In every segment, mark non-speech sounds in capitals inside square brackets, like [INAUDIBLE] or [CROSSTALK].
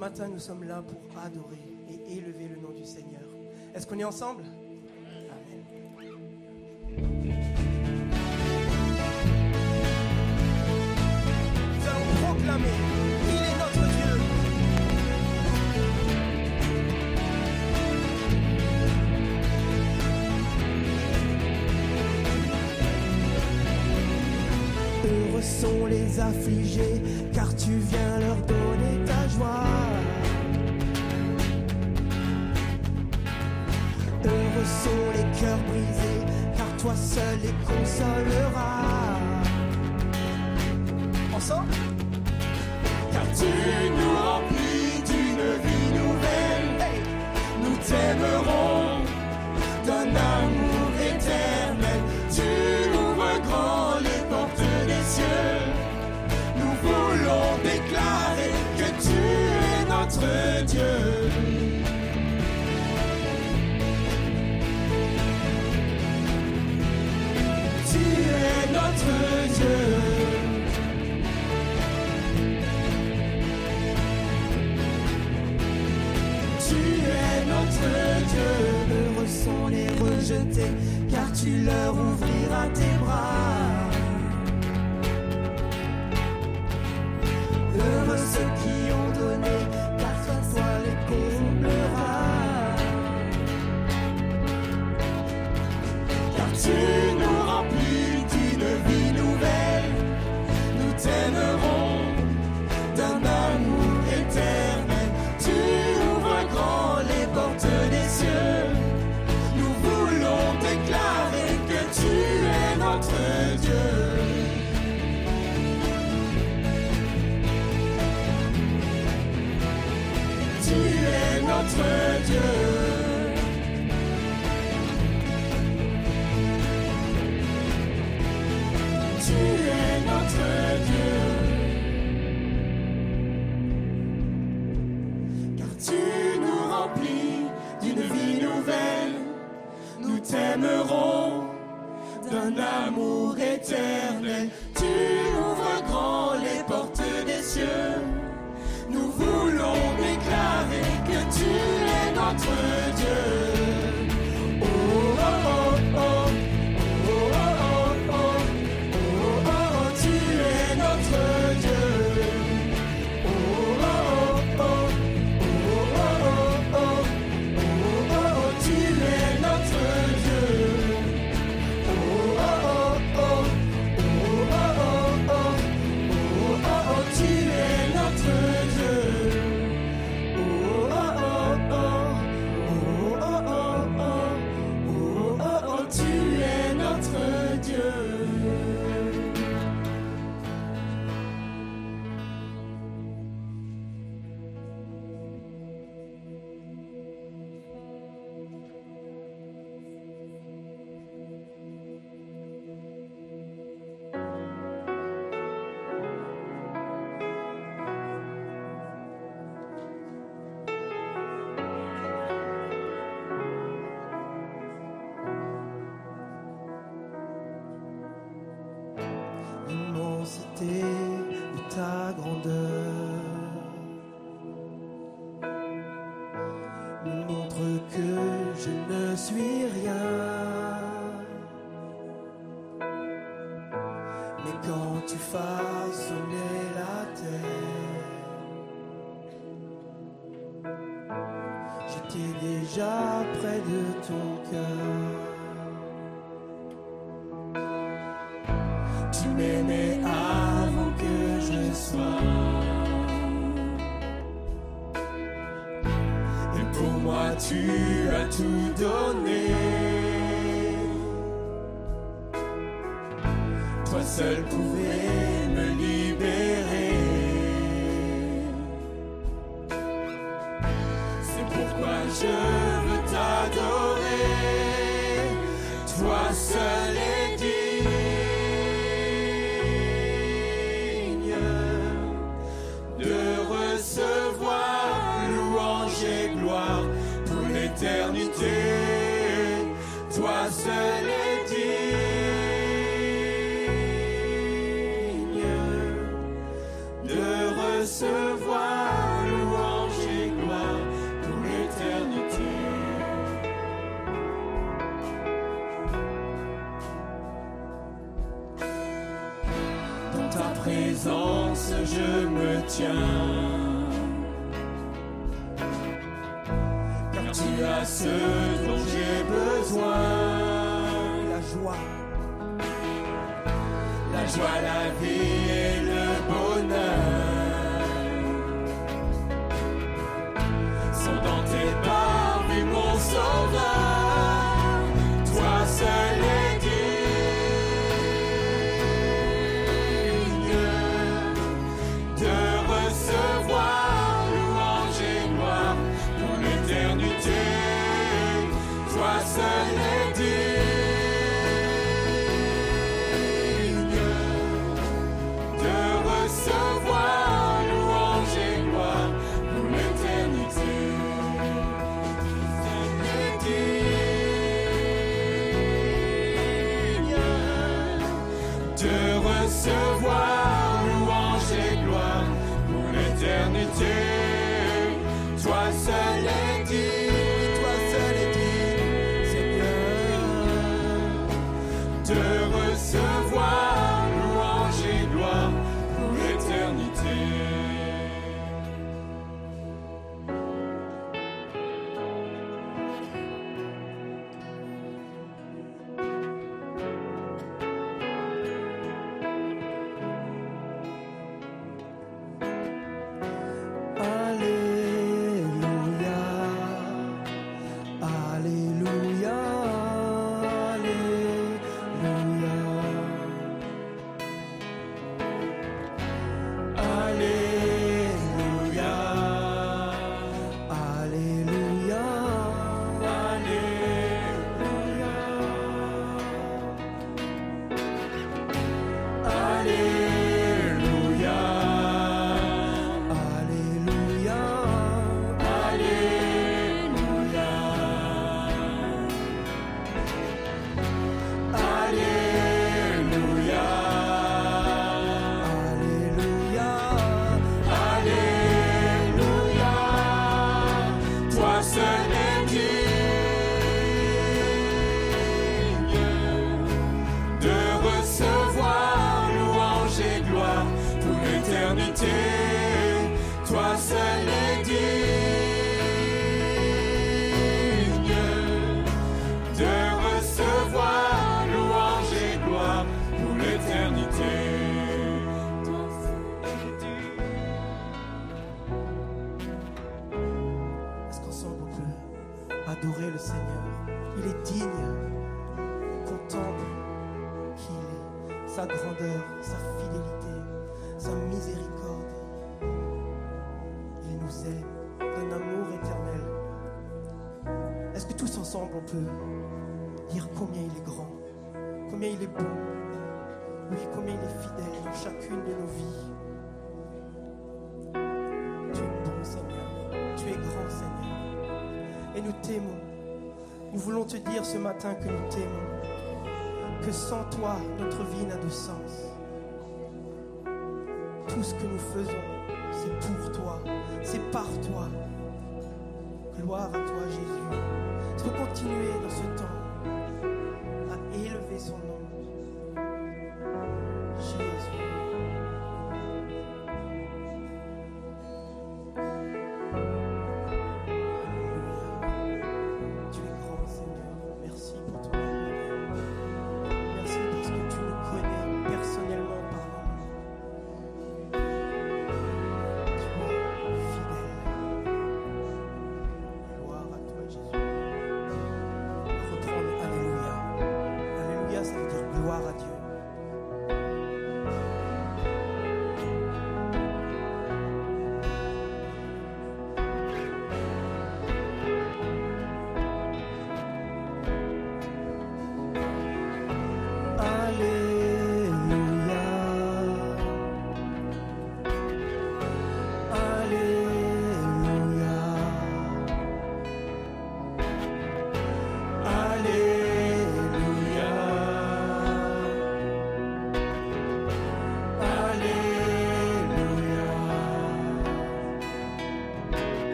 matin, nous sommes là pour adorer et élever le nom du Seigneur. Est-ce qu'on est ensemble? Amen. Nous allons proclamer. sont les affligés, car tu viens leur seul les console God's word. que nous t'aimons, que sans toi, notre vie n'a de sens. Tout ce que nous faisons, c'est pour toi, c'est par toi. Gloire à toi, Jésus. Tu continuer dans ce temps.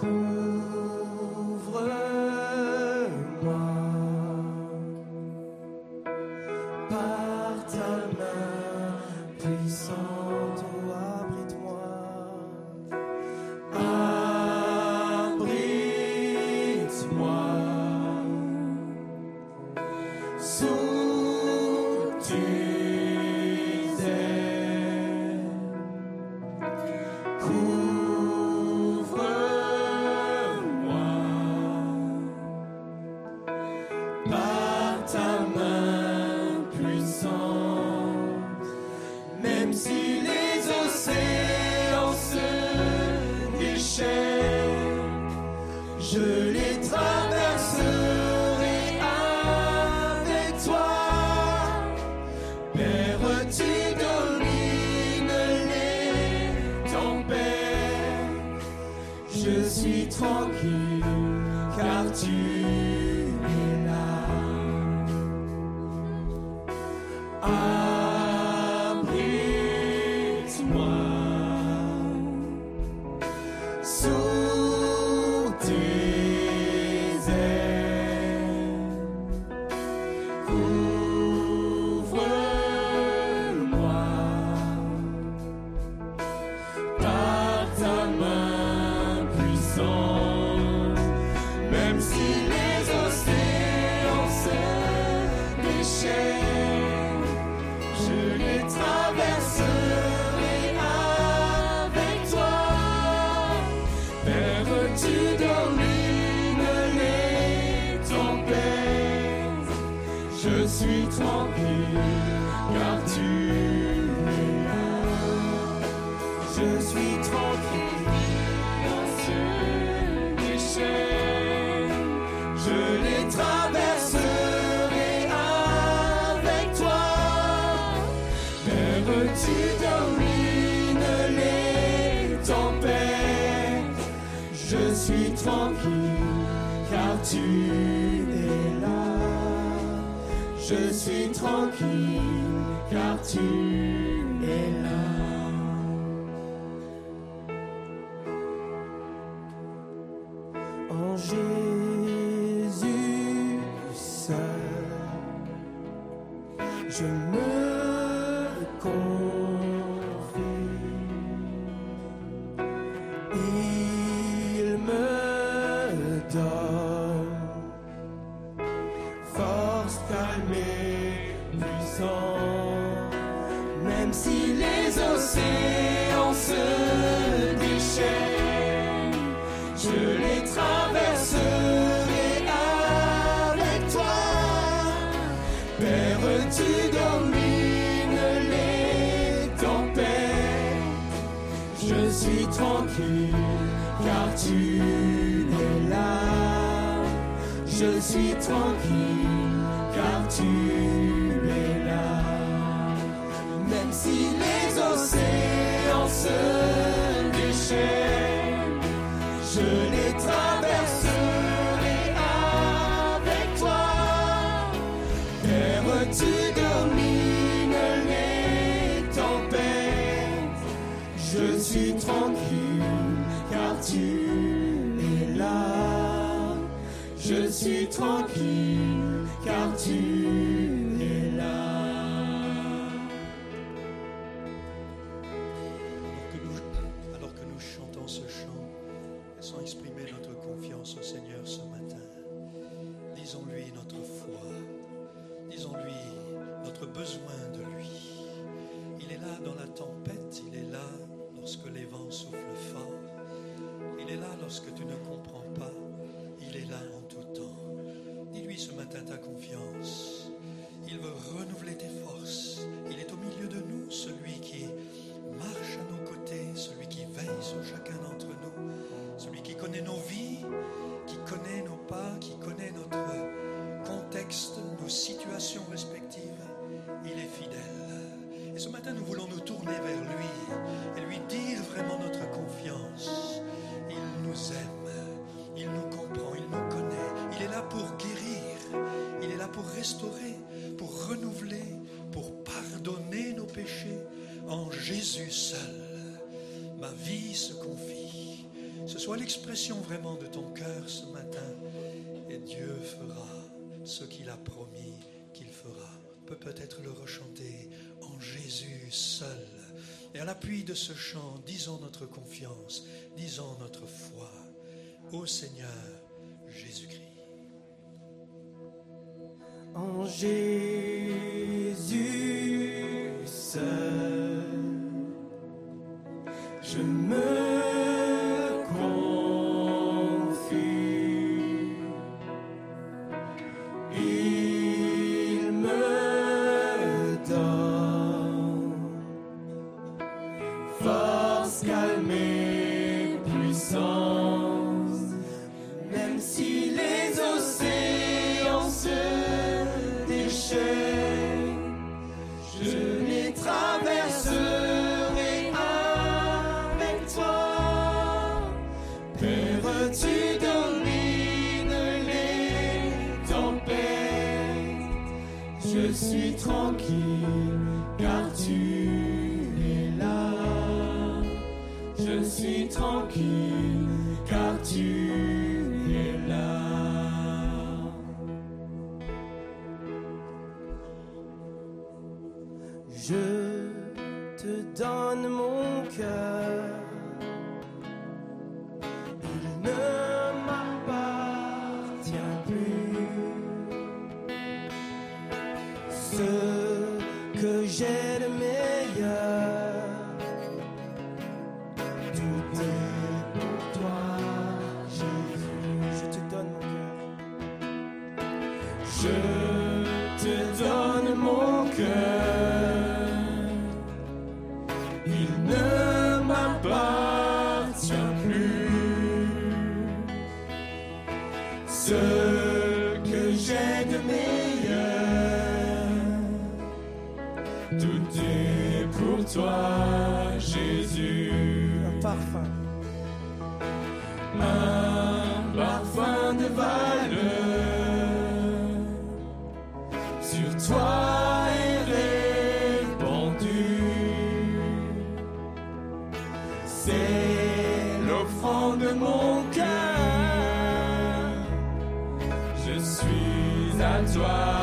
cool. Je suis tranquille car tu es là. Jésus seul, ma vie se confie. Ce soit l'expression vraiment de ton cœur ce matin. Et Dieu fera ce qu'il a promis qu'il fera. On peut peut-être le rechanter en Jésus seul. Et à l'appui de ce chant, disons notre confiance, disons notre foi. Ô Seigneur Jésus-Christ. En Jésus seul. 눈물. ce que j'ai de meilleur. Tout est pour toi, Jésus. Un parfum. Un parfum de valeur. toi.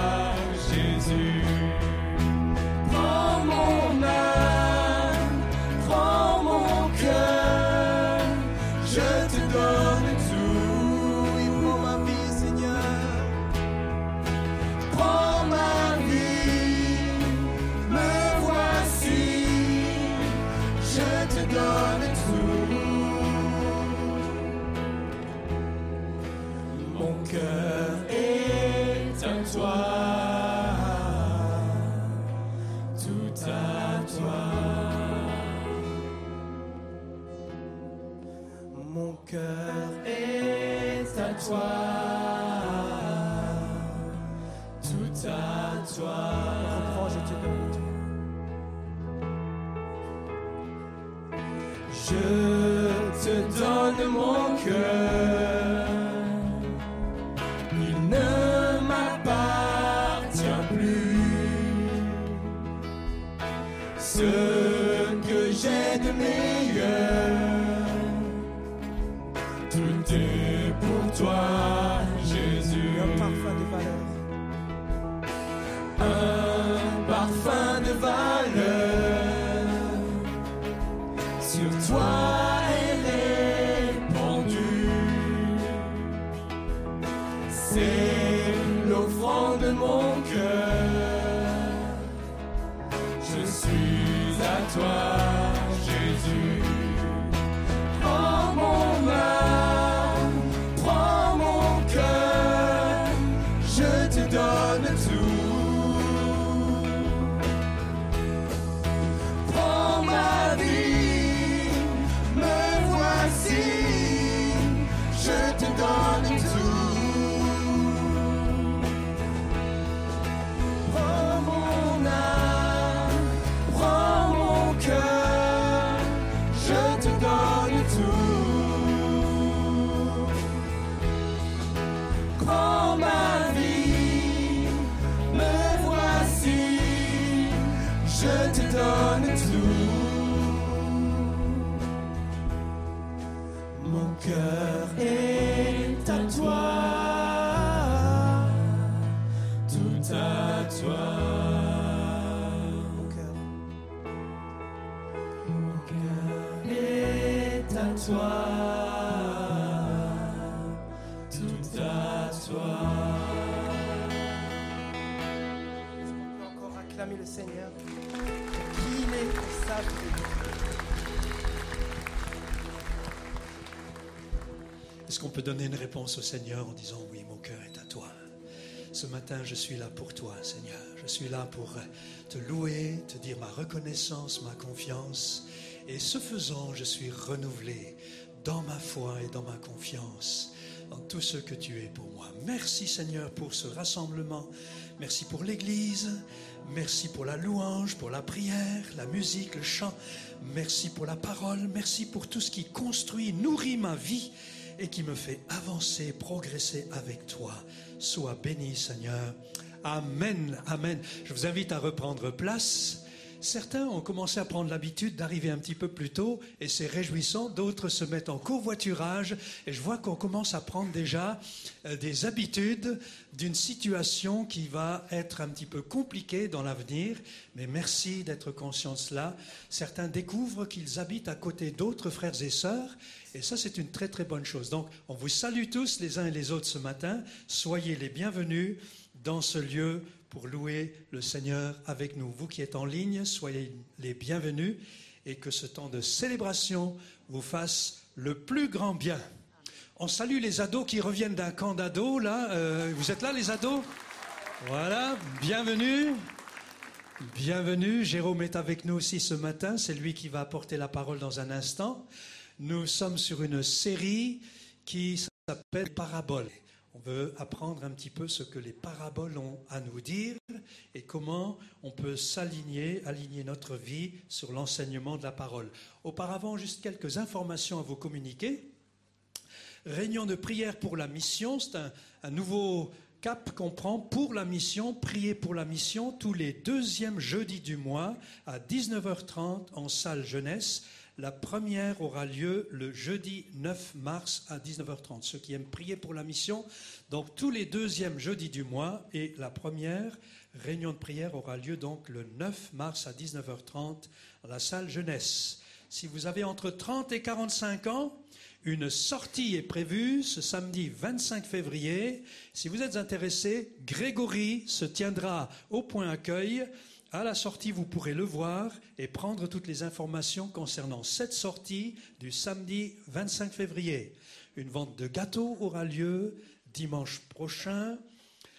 Donner une réponse au Seigneur en disant oui, mon cœur est à toi Ce matin, je suis là pour toi, Seigneur. Je suis là pour te louer, te dire ma reconnaissance, ma confiance. Et ce faisant, je suis renouvelé dans ma foi et dans ma confiance, dans tout ce que tu es pour moi. Merci, Seigneur, pour ce rassemblement. Merci pour l'Église. Merci pour la louange, pour la prière, la musique, le chant. Merci pour la parole. Merci pour tout ce qui construit, nourrit ma vie et qui me fait avancer, progresser avec toi. Sois béni, Seigneur. Amen, amen. Je vous invite à reprendre place. Certains ont commencé à prendre l'habitude d'arriver un petit peu plus tôt et c'est réjouissant. D'autres se mettent en covoiturage et je vois qu'on commence à prendre déjà euh, des habitudes d'une situation qui va être un petit peu compliquée dans l'avenir. Mais merci d'être conscient de cela. Certains découvrent qu'ils habitent à côté d'autres frères et sœurs et ça, c'est une très très bonne chose. Donc, on vous salue tous les uns et les autres ce matin. Soyez les bienvenus dans ce lieu pour louer le Seigneur avec nous. Vous qui êtes en ligne, soyez les bienvenus et que ce temps de célébration vous fasse le plus grand bien. On salue les ados qui reviennent d'un camp d'ados, là. Euh, vous êtes là, les ados? Voilà, bienvenue. Bienvenue. Jérôme est avec nous aussi ce matin. C'est lui qui va apporter la parole dans un instant. Nous sommes sur une série qui s'appelle Paraboles. On veut apprendre un petit peu ce que les paraboles ont à nous dire et comment on peut s'aligner, aligner notre vie sur l'enseignement de la parole. Auparavant, juste quelques informations à vous communiquer. Réunion de prière pour la mission, c'est un, nouveau cap qu'on prend pour la mission, prier pour la mission tous les deuxièmes jeudis du mois à 19h30 en salle jeunesse. La première aura lieu le jeudi 9 mars à 19h30. Ceux qui aiment prier pour la mission, donc tous les deuxièmes jeudis du mois et la première réunion de prière aura lieu donc le 9 mars à 19h30 à la salle jeunesse. Si vous avez entre 30 et 45 ans, une sortie est prévue ce samedi 25 février. Si vous êtes intéressé, Grégory se tiendra au point accueil. À la sortie, vous pourrez le voir et prendre toutes les informations concernant cette sortie du samedi 25 février. Une vente de gâteaux aura lieu dimanche prochain.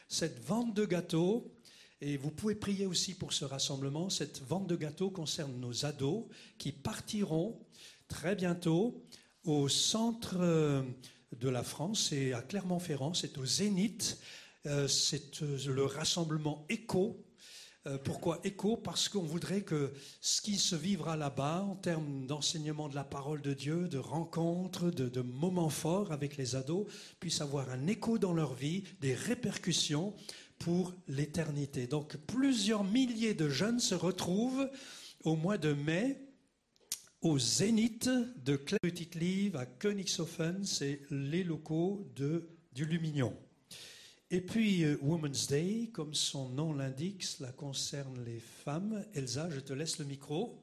Cette vente de gâteaux, et vous pouvez prier aussi pour ce rassemblement, cette vente de gâteaux concerne nos ados qui partiront très bientôt au centre euh, de la France et à Clermont-Ferrand, c'est au Zénith. Euh, c'est euh, le rassemblement écho euh, pourquoi écho Parce qu'on voudrait que ce qui se vivra là-bas, en termes d'enseignement de la parole de Dieu, de rencontres, de, moments forts avec les ados, puisse avoir un écho dans leur vie, des répercussions pour l'éternité. Donc plusieurs milliers de jeunes se retrouvent au mois de mai au Zénith de Claire-Petite-Live à Königshofen, c'est les locaux de, du Lumignon. Et puis, euh, Women's Day, comme son nom l'indique, cela concerne les femmes. Elsa, je te laisse le micro.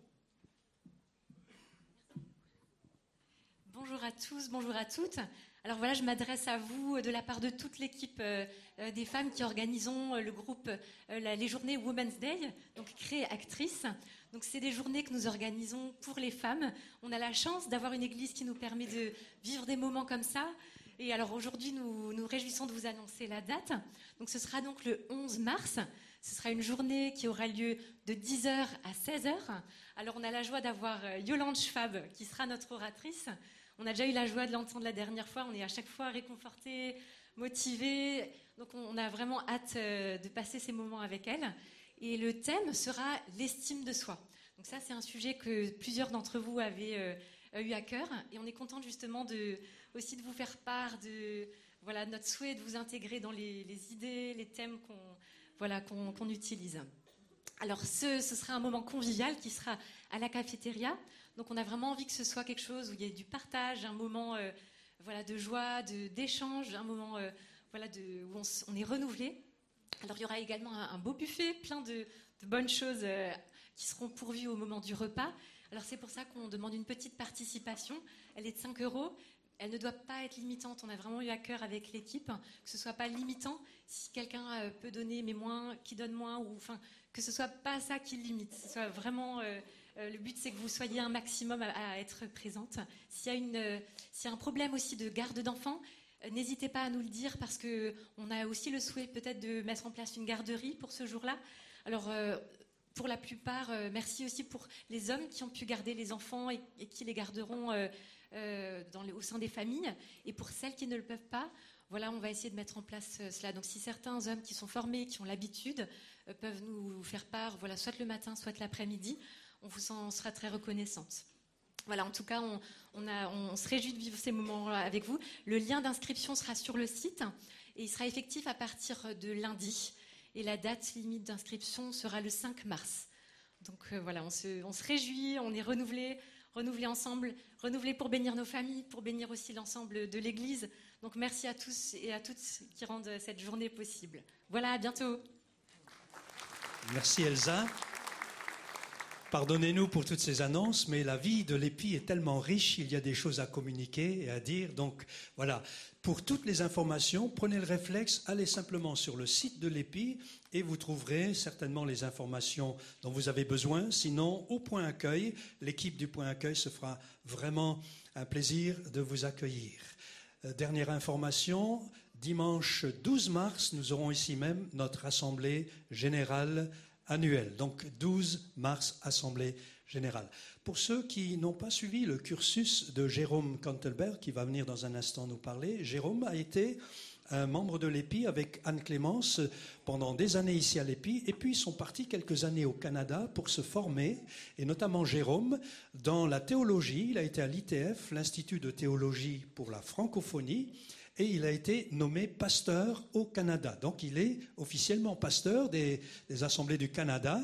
Bonjour à tous, bonjour à toutes. Alors voilà, je m'adresse à vous de la part de toute l'équipe euh, euh, des femmes qui organisons le groupe les journées Women's Day, donc créées actrices. Donc c'est des journées que nous organisons pour les femmes. On a la chance d'avoir une église qui nous permet de vivre des moments comme ça, et alors aujourd'hui, nous nous réjouissons de vous annoncer la date. Donc ce sera donc le 11 mars. Ce sera une journée qui aura lieu de 10h à 16h. Alors on a la joie d'avoir euh, Yolande Schwab qui sera notre oratrice. On a déjà eu la joie de l'entendre la dernière fois. On est à chaque fois réconfortés, motivés. Donc on a vraiment hâte euh, de passer ces moments avec elle. Et le thème sera l'estime de soi. Donc ça, c'est un sujet que plusieurs d'entre vous avaient euh, eu à cœur. Et on est content justement de, aussi de vous faire part de voilà, notre souhait de vous intégrer dans les, idées, les thèmes qu'on voilà, qu'on utilise. Alors ce, ce sera un moment convivial qui sera à la cafétéria. Donc on a vraiment envie que ce soit quelque chose où il y ait du partage, un moment euh, voilà, de joie, d'échange, un moment euh, voilà, de, où on, est renouvelé. Alors il y aura également un, beau buffet, plein de, bonnes choses euh, qui seront pourvues au moment du repas. Alors c'est pour ça qu'on demande une petite participation. Elle est de 5 euros. Elle ne doit pas être limitante. On a vraiment eu à cœur avec l'équipe que ce soit pas limitant. Si quelqu'un euh, peut donner mais moins, qui donne moins, ou enfin que ce soit pas ça qui limite. Soit vraiment euh, euh, le but, c'est que vous soyez un maximum à, être présente. S'il y a y a un problème aussi de garde d'enfants, N'hésitez pas à nous le dire parce que on a aussi le souhait peut-être de mettre en place une garderie pour ce jour-là. Alors pour la plupart, euh, merci aussi pour les hommes qui ont pu garder les enfants et, qui les garderont euh, euh, au sein des familles. Et pour celles qui ne le peuvent pas, voilà, on va essayer de mettre en place cela. Donc, si certains hommes qui sont formés, qui ont l'habitude, peuvent nous faire part, voilà, soit le matin, soit l'après-midi, on vous en sera très reconnaissante. Voilà, en tout cas, on, on, se réjouit de vivre ces moments avec vous. Le lien d'inscription sera sur le site et il sera effectif à partir de lundi et la date limite d'inscription sera le 5 mars. Donc euh, voilà, on se, réjouit, on est renouvelé, renouvelé ensemble, renouvelé pour bénir nos familles, pour bénir aussi l'ensemble de l'Église. Donc merci à tous et à toutes qui rendent cette journée possible. Voilà, à bientôt. Merci Elsa. Pardonnez-nous pour toutes ces annonces, mais la vie de l'épi est tellement riche, il y a des choses à communiquer et à dire. Donc voilà, pour toutes les informations, prenez le réflexe, allez simplement sur le site de l'EPI et vous trouverez certainement les informations dont vous avez besoin. Sinon, au point accueil, l'équipe du point accueil se fera vraiment un plaisir de vous accueillir. Euh, dernière information, dimanche 12 mars, nous aurons ici même notre assemblée générale annuelle. Donc 12 mars, assemblée générale. Pour ceux qui n'ont pas suivi le cursus de Jérôme Cantelberg, qui va venir dans un instant nous parler, Jérôme a été un membre de l'EPI avec Anne Clémence pendant des années ici à l'EPI, et puis ils sont partis quelques années au Canada pour se former, et notamment Jérôme, dans la théologie. Il a été à l'ITF, l'Institut de théologie pour la francophonie, et il a été nommé pasteur au Canada. Donc il est officiellement pasteur des, des assemblées du Canada.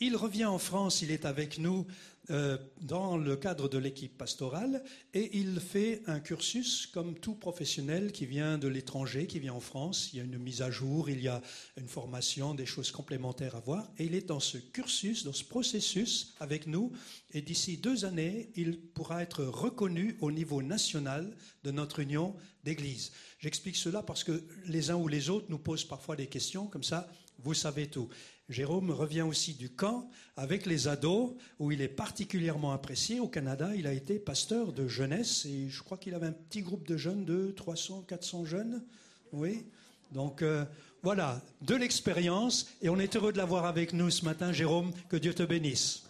Il revient en France, il est avec nous euh, dans le cadre de l'équipe pastorale et il fait un cursus comme tout professionnel qui vient de l'étranger, qui vient en France. Il y a une mise à jour, il y a une formation, des choses complémentaires à voir. Et il est dans ce cursus, dans ce processus avec nous. Et d'ici deux années, il pourra être reconnu au niveau national de notre union d'église. J'explique cela parce que les uns ou les autres nous posent parfois des questions comme ça. Vous savez tout. Jérôme revient aussi du camp avec les ados, où il est particulièrement apprécié. Au Canada, il a été pasteur de jeunesse, et je crois qu'il avait un petit groupe de jeunes de 300, 400 jeunes. Oui. Donc euh, voilà, de l'expérience, et on est heureux de l'avoir avec nous ce matin, Jérôme. Que Dieu te bénisse.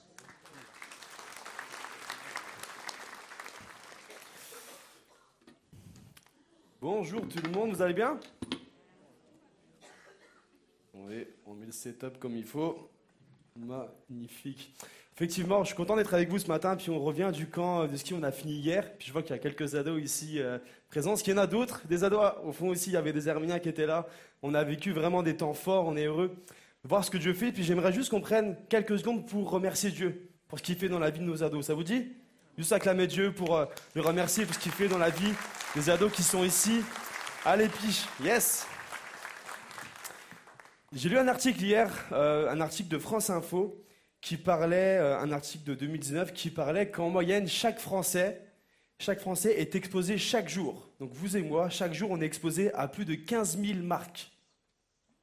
Bonjour tout le monde, vous allez bien? On met le setup comme il faut. Magnifique. Effectivement, je suis content d'être avec vous ce matin. Puis on revient du camp de ski, on a fini hier. Puis je vois qu'il y a quelques ados ici euh, présents. Est-ce qu'il y en a d'autres? Des ados, au fond aussi, il y avait des Herminiens qui étaient là. On a vécu vraiment des temps forts, on est heureux de voir ce que Dieu fait. Puis j'aimerais juste qu'on prenne quelques secondes pour remercier Dieu pour ce qu'il fait dans la vie de nos ados. Ça vous dit? Juste acclamer Dieu pour euh, le remercier pour ce qu'il fait dans la vie des ados qui sont ici à l'épiche. Yes J'ai lu un article hier, euh, un article de France Info, qui parlait, euh, un article de 2019, qui parlait qu'en moyenne, chaque Français, chaque Français est exposé chaque jour. Donc vous et moi, chaque jour, on est exposé à plus de 15 000 marques.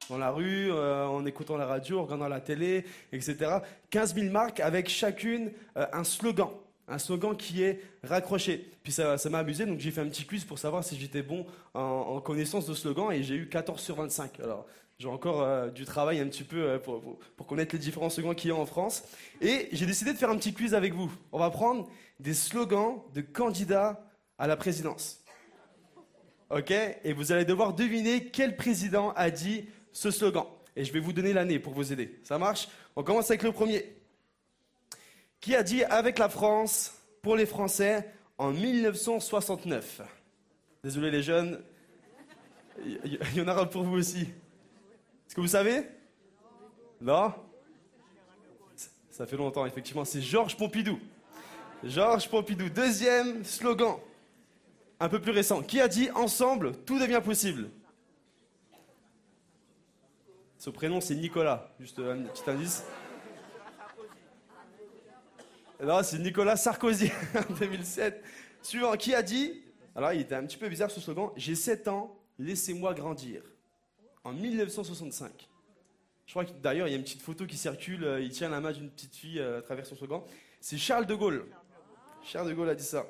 Dans la rue, euh, en écoutant la radio, en regardant la télé, etc. 15 000 marques avec chacune un slogan. Un slogan qui est raccroché. Puis ça ça m'a amusé, donc j'ai fait un petit quiz pour savoir si j'étais bon en, en connaissance de slogan et j'ai eu 14 sur 25. Alors j'ai encore euh, du travail un petit peu euh, pour, connaître les différents slogans qu'il y a en France. Et j'ai décidé de faire un petit quiz avec vous. On va prendre des slogans de candidats à la présidence. Ok? Et vous allez devoir deviner quel président a dit ce slogan. Et je vais vous donner l'année pour vous aider. Ça marche? On commence avec le premier. Qui a dit avec la France, pour les Français, en 1969 Désolé les jeunes, il y- il y en aura pour vous aussi. Est-ce que vous savez? Non? Ça fait longtemps, effectivement. C'est Georges Pompidou. Georges Pompidou. Deuxième slogan, un peu plus récent. Qui a dit ensemble, tout devient possible Ce prénom, c'est Nicolas. Juste un petit indice. Non, c'est Nicolas Sarkozy [LAUGHS] en 2007. Suivant, qui a dit? Alors, il était un petit peu bizarre ce slogan J'ai 7 ans, laissez-moi grandir. En 1965. Je crois que d'ailleurs, il y a une petite photo qui circule. euh, Il tient la main d'une petite fille euh, à travers son slogan. C'est Charles de Gaulle. Charles de Gaulle a dit ça.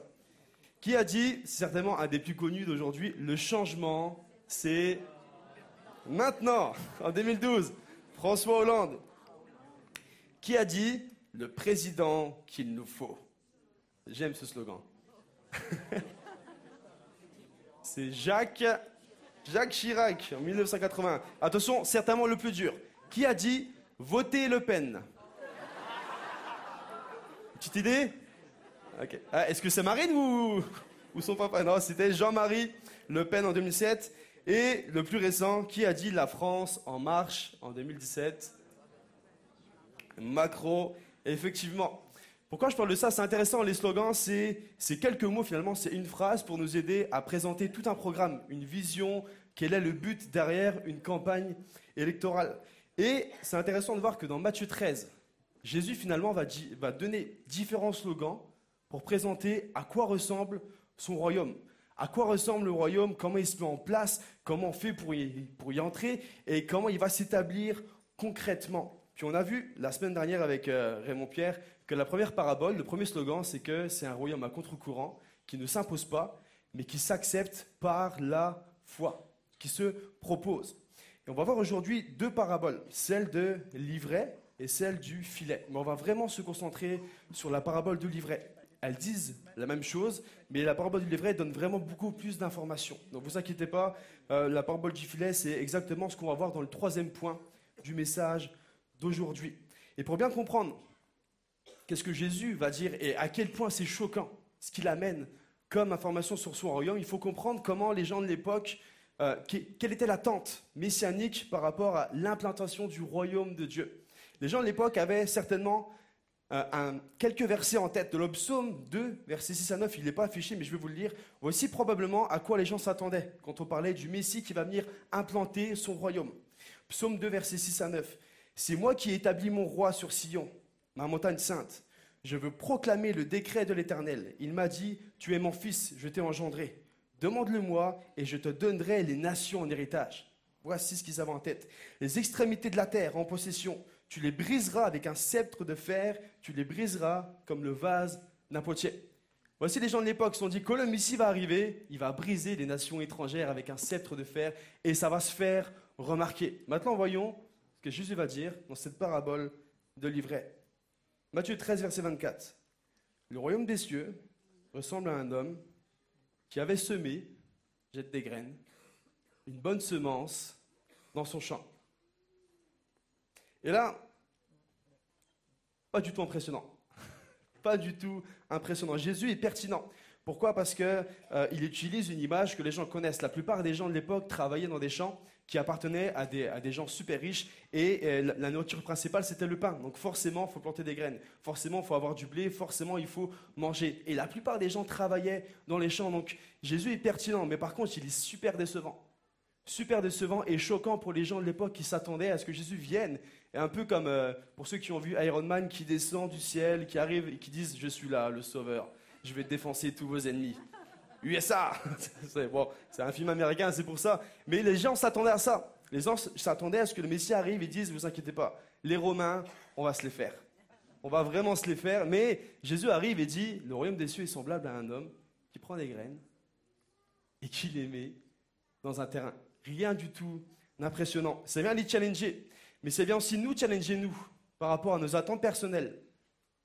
Qui a dit, certainement un des plus connus d'aujourd'hui, le changement, c'est maintenant, en 2012. François Hollande. Qui a dit, le président qu'il nous faut J'aime ce slogan. [LAUGHS] c'est Jacques, Jacques Chirac, en 1980. Attention, certainement le plus dur. Qui a dit, votez Le Pen Petite idée. Ah, Est-ce que c'est Marine ou, ou son papa? Non, c'était Jean-Marie Le Pen en 2007. Et le plus récent, qui a dit la France en marche en 2017 Macron, effectivement. Pourquoi je parle de ça? C'est intéressant, les slogans, c'est quelques mots finalement, c'est une phrase pour nous aider à présenter tout un programme, une vision, quel est le but derrière une campagne électorale. Et c'est intéressant de voir que dans Matthieu 13, Jésus finalement va, va donner différents slogans pour présenter à quoi ressemble son royaume. À quoi ressemble le royaume, comment il se met en place, comment on fait pour y, pour y entrer? Et comment il va s'établir concrètement? Puis on a vu la semaine dernière avec euh, Raymond Pierre que la première parabole, le premier slogan, c'est que c'est un royaume à contre-courant qui ne s'impose pas, mais qui s'accepte par la foi, qui se propose. Et on va voir aujourd'hui deux paraboles, celle de l'ivraie et celle du filet. Mais on va vraiment se concentrer sur la parabole de l'ivraie. Elles disent la même chose, mais la parabole du livret donne vraiment beaucoup plus d'informations. Donc vous inquiétez pas, euh, la parabole du filet, c'est exactement ce qu'on va voir dans le troisième point du message d'aujourd'hui. Et pour bien comprendre qu'est-ce que Jésus va dire et à quel point c'est choquant ce qu'il amène comme information sur son royaume, il faut comprendre comment les gens de l'époque, euh, que- quelle était l'attente messianique par rapport à l'implantation du royaume de Dieu. Les gens de l'époque avaient certainement euh, quelques versets en tête de le psaume 2, versets 6 à 9, il n'est pas affiché, mais je vais vous le lire. Voici probablement à quoi les gens s'attendaient quand on parlait du Messie qui va venir implanter son royaume. Psaume 2, versets 6 à 9. C'est moi qui ai établi mon roi sur Sion, ma montagne sainte. Je veux proclamer le décret de l'Éternel. Il m'a dit, tu es mon fils, je t'ai engendré. Demande-le-moi et je te donnerai les nations en héritage. Voici ce qu'ils avaient en tête. Les extrémités de la terre en possession. Tu les briseras avec un sceptre de fer, tu les briseras comme le vase d'un potier. Voici les gens de l'époque se sont dit, le Messie va arriver, il va briser les nations étrangères avec un sceptre de fer et ça va se faire remarquer. Maintenant, voyons ce que Jésus va dire dans cette parabole de l'ivraie. Matthieu 13, verset 24. Le royaume des cieux ressemble à un homme qui avait semé, jette des graines, une bonne semence dans son champ. Et là, pas du tout impressionnant. [LAUGHS] Pas du tout impressionnant. Jésus est pertinent. Pourquoi? Parce qu'il utilise une image que les gens connaissent. La plupart des gens de l'époque travaillaient dans des champs qui appartenaient à des, gens super riches et euh, la, la nourriture principale c'était le pain. Donc forcément il faut planter des graines, forcément il faut avoir du blé, forcément il faut manger. Et la plupart des gens travaillaient dans les champs. Donc Jésus est pertinent, mais par contre il est super décevant. super décevant et choquant pour les gens de l'époque qui s'attendaient à ce que Jésus vienne. Et un peu comme euh, pour ceux qui ont vu Iron Man qui descend du ciel, qui arrive et qui disent Je suis là, le sauveur, je vais défoncer tous vos ennemis. USA [LAUGHS] C'est c'est un film américain, c'est pour ça. Mais les gens s'attendaient à ça. Les gens s'attendaient à ce que le Messie arrive et dise Vous inquiétez pas, les Romains, on va se les faire. On va vraiment se les faire. Mais Jésus arrive et dit Le royaume des cieux est semblable à un homme qui prend des graines et qui les met dans un terrain. Rien du tout d'impressionnant. Ça vient les challenger. Mais c'est bien aussi nous challenger, nous, par rapport à nos attentes personnelles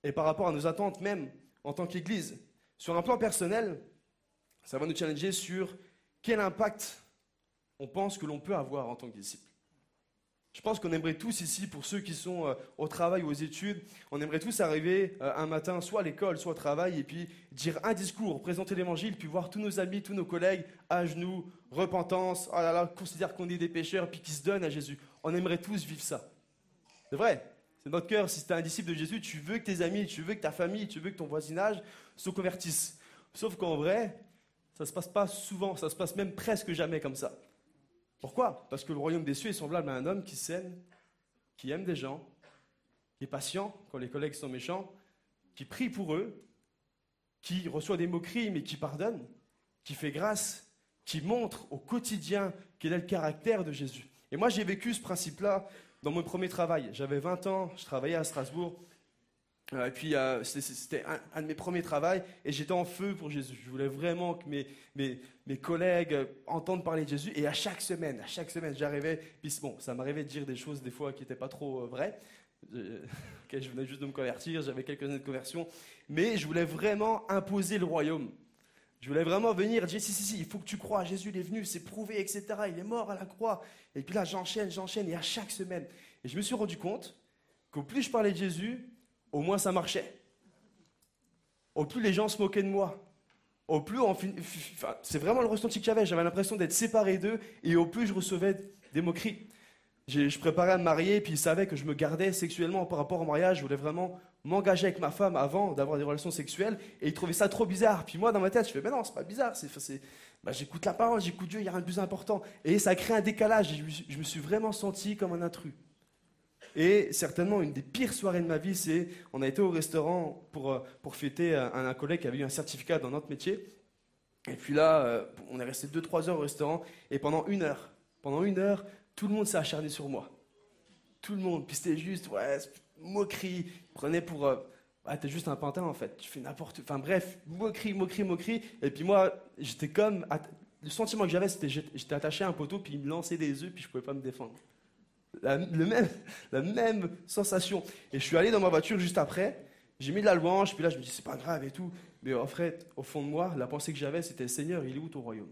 et par rapport à nos attentes même en tant qu'Église. Sur un plan personnel, ça va nous challenger sur quel impact on pense que l'on peut avoir en tant que disciple. Je pense qu'on aimerait tous ici, pour ceux qui sont euh, au travail ou aux études, on aimerait tous arriver euh, un matin, soit à l'école, soit au travail, et puis dire un discours, présenter l'évangile, puis voir tous nos amis, tous nos collègues à genoux, repentance, oh là là, considère qu'on est des pécheurs, puis qui se donnent à Jésus. On aimerait tous vivre ça. C'est vrai. C'est notre cœur. Si tu es un disciple de Jésus, tu veux que tes amis, tu veux que ta famille, tu veux que ton voisinage se convertissent. Sauf qu'en vrai, ça ne se passe pas souvent, ça se passe même presque jamais comme ça. Pourquoi? Parce que le royaume des cieux est semblable à un homme qui saigne, qui aime des gens, qui est patient quand les collègues sont méchants, qui prie pour eux, qui reçoit des moqueries mais qui pardonne, qui fait grâce, qui montre au quotidien quel est le caractère de Jésus. Et moi j'ai vécu ce principe-là dans mon premier travail. J'avais 20 ans, je travaillais à Strasbourg, et puis, euh, c'était un, de mes premiers travaux et j'étais en feu pour Jésus. Je voulais vraiment que mes, mes, collègues euh, entendent parler de Jésus. Et à chaque semaine, à chaque semaine, j'arrivais. Puis bon, ça m'arrivait de dire des choses des fois qui n'étaient pas trop vraies. [LAUGHS] je venais juste de me convertir, j'avais quelques années de conversion. Mais je voulais vraiment imposer le royaume. Je voulais vraiment venir dire si, si, si, il faut que tu crois, Jésus il est venu, c'est prouvé, etc. Il est mort à la croix. Et puis là, j'enchaîne, j'enchaîne, et à chaque semaine. Et je me suis rendu compte qu'au plus je parlais de Jésus, au moins ça marchait. Au plus les gens se moquaient de moi. Au plus, c'est vraiment le ressenti que j'avais. J'avais l'impression d'être séparé d'eux et au plus je recevais des moqueries. Je préparais à me marier, puis ils savaient que je me gardais sexuellement par rapport au mariage. Je voulais vraiment m'engager avec ma femme avant d'avoir des relations sexuelles, et ils trouvaient ça trop bizarre. Puis moi, dans ma tête, je fais, mais non, c'est pas bizarre. C'est, bah, j'écoute la parole, j'écoute Dieu, il y a rien de plus important. Et ça a créé un décalage. je me suis vraiment senti comme un intrus. Et certainement, une des pires soirées de ma vie, c'est on a été au restaurant pour, euh, pour fêter un, un collègue qui avait eu un certificat dans notre métier. Et puis là, euh, on est resté 2-3 heures au restaurant. Et pendant une heure, pendant une heure, tout le monde s'est acharné sur moi. Tout le monde. Puis c'était juste, ouais, moquerie. Prenait pour. Euh, t'es juste un pantin en fait. Tu fais n'importe. Enfin bref, moquerie, moquerie, moquerie. Et puis moi, j'étais comme. Le sentiment que j'avais, c'était j'étais attaché à un poteau, puis il me lançait des œufs, puis je pouvais pas me défendre la, même, sensation. Et je suis allé dans ma voiture juste après, j'ai mis de la louange, puis là je me dis c'est pas grave et tout. Mais en fait, au fond de moi, la pensée que j'avais c'était Seigneur, il est où ton royaume?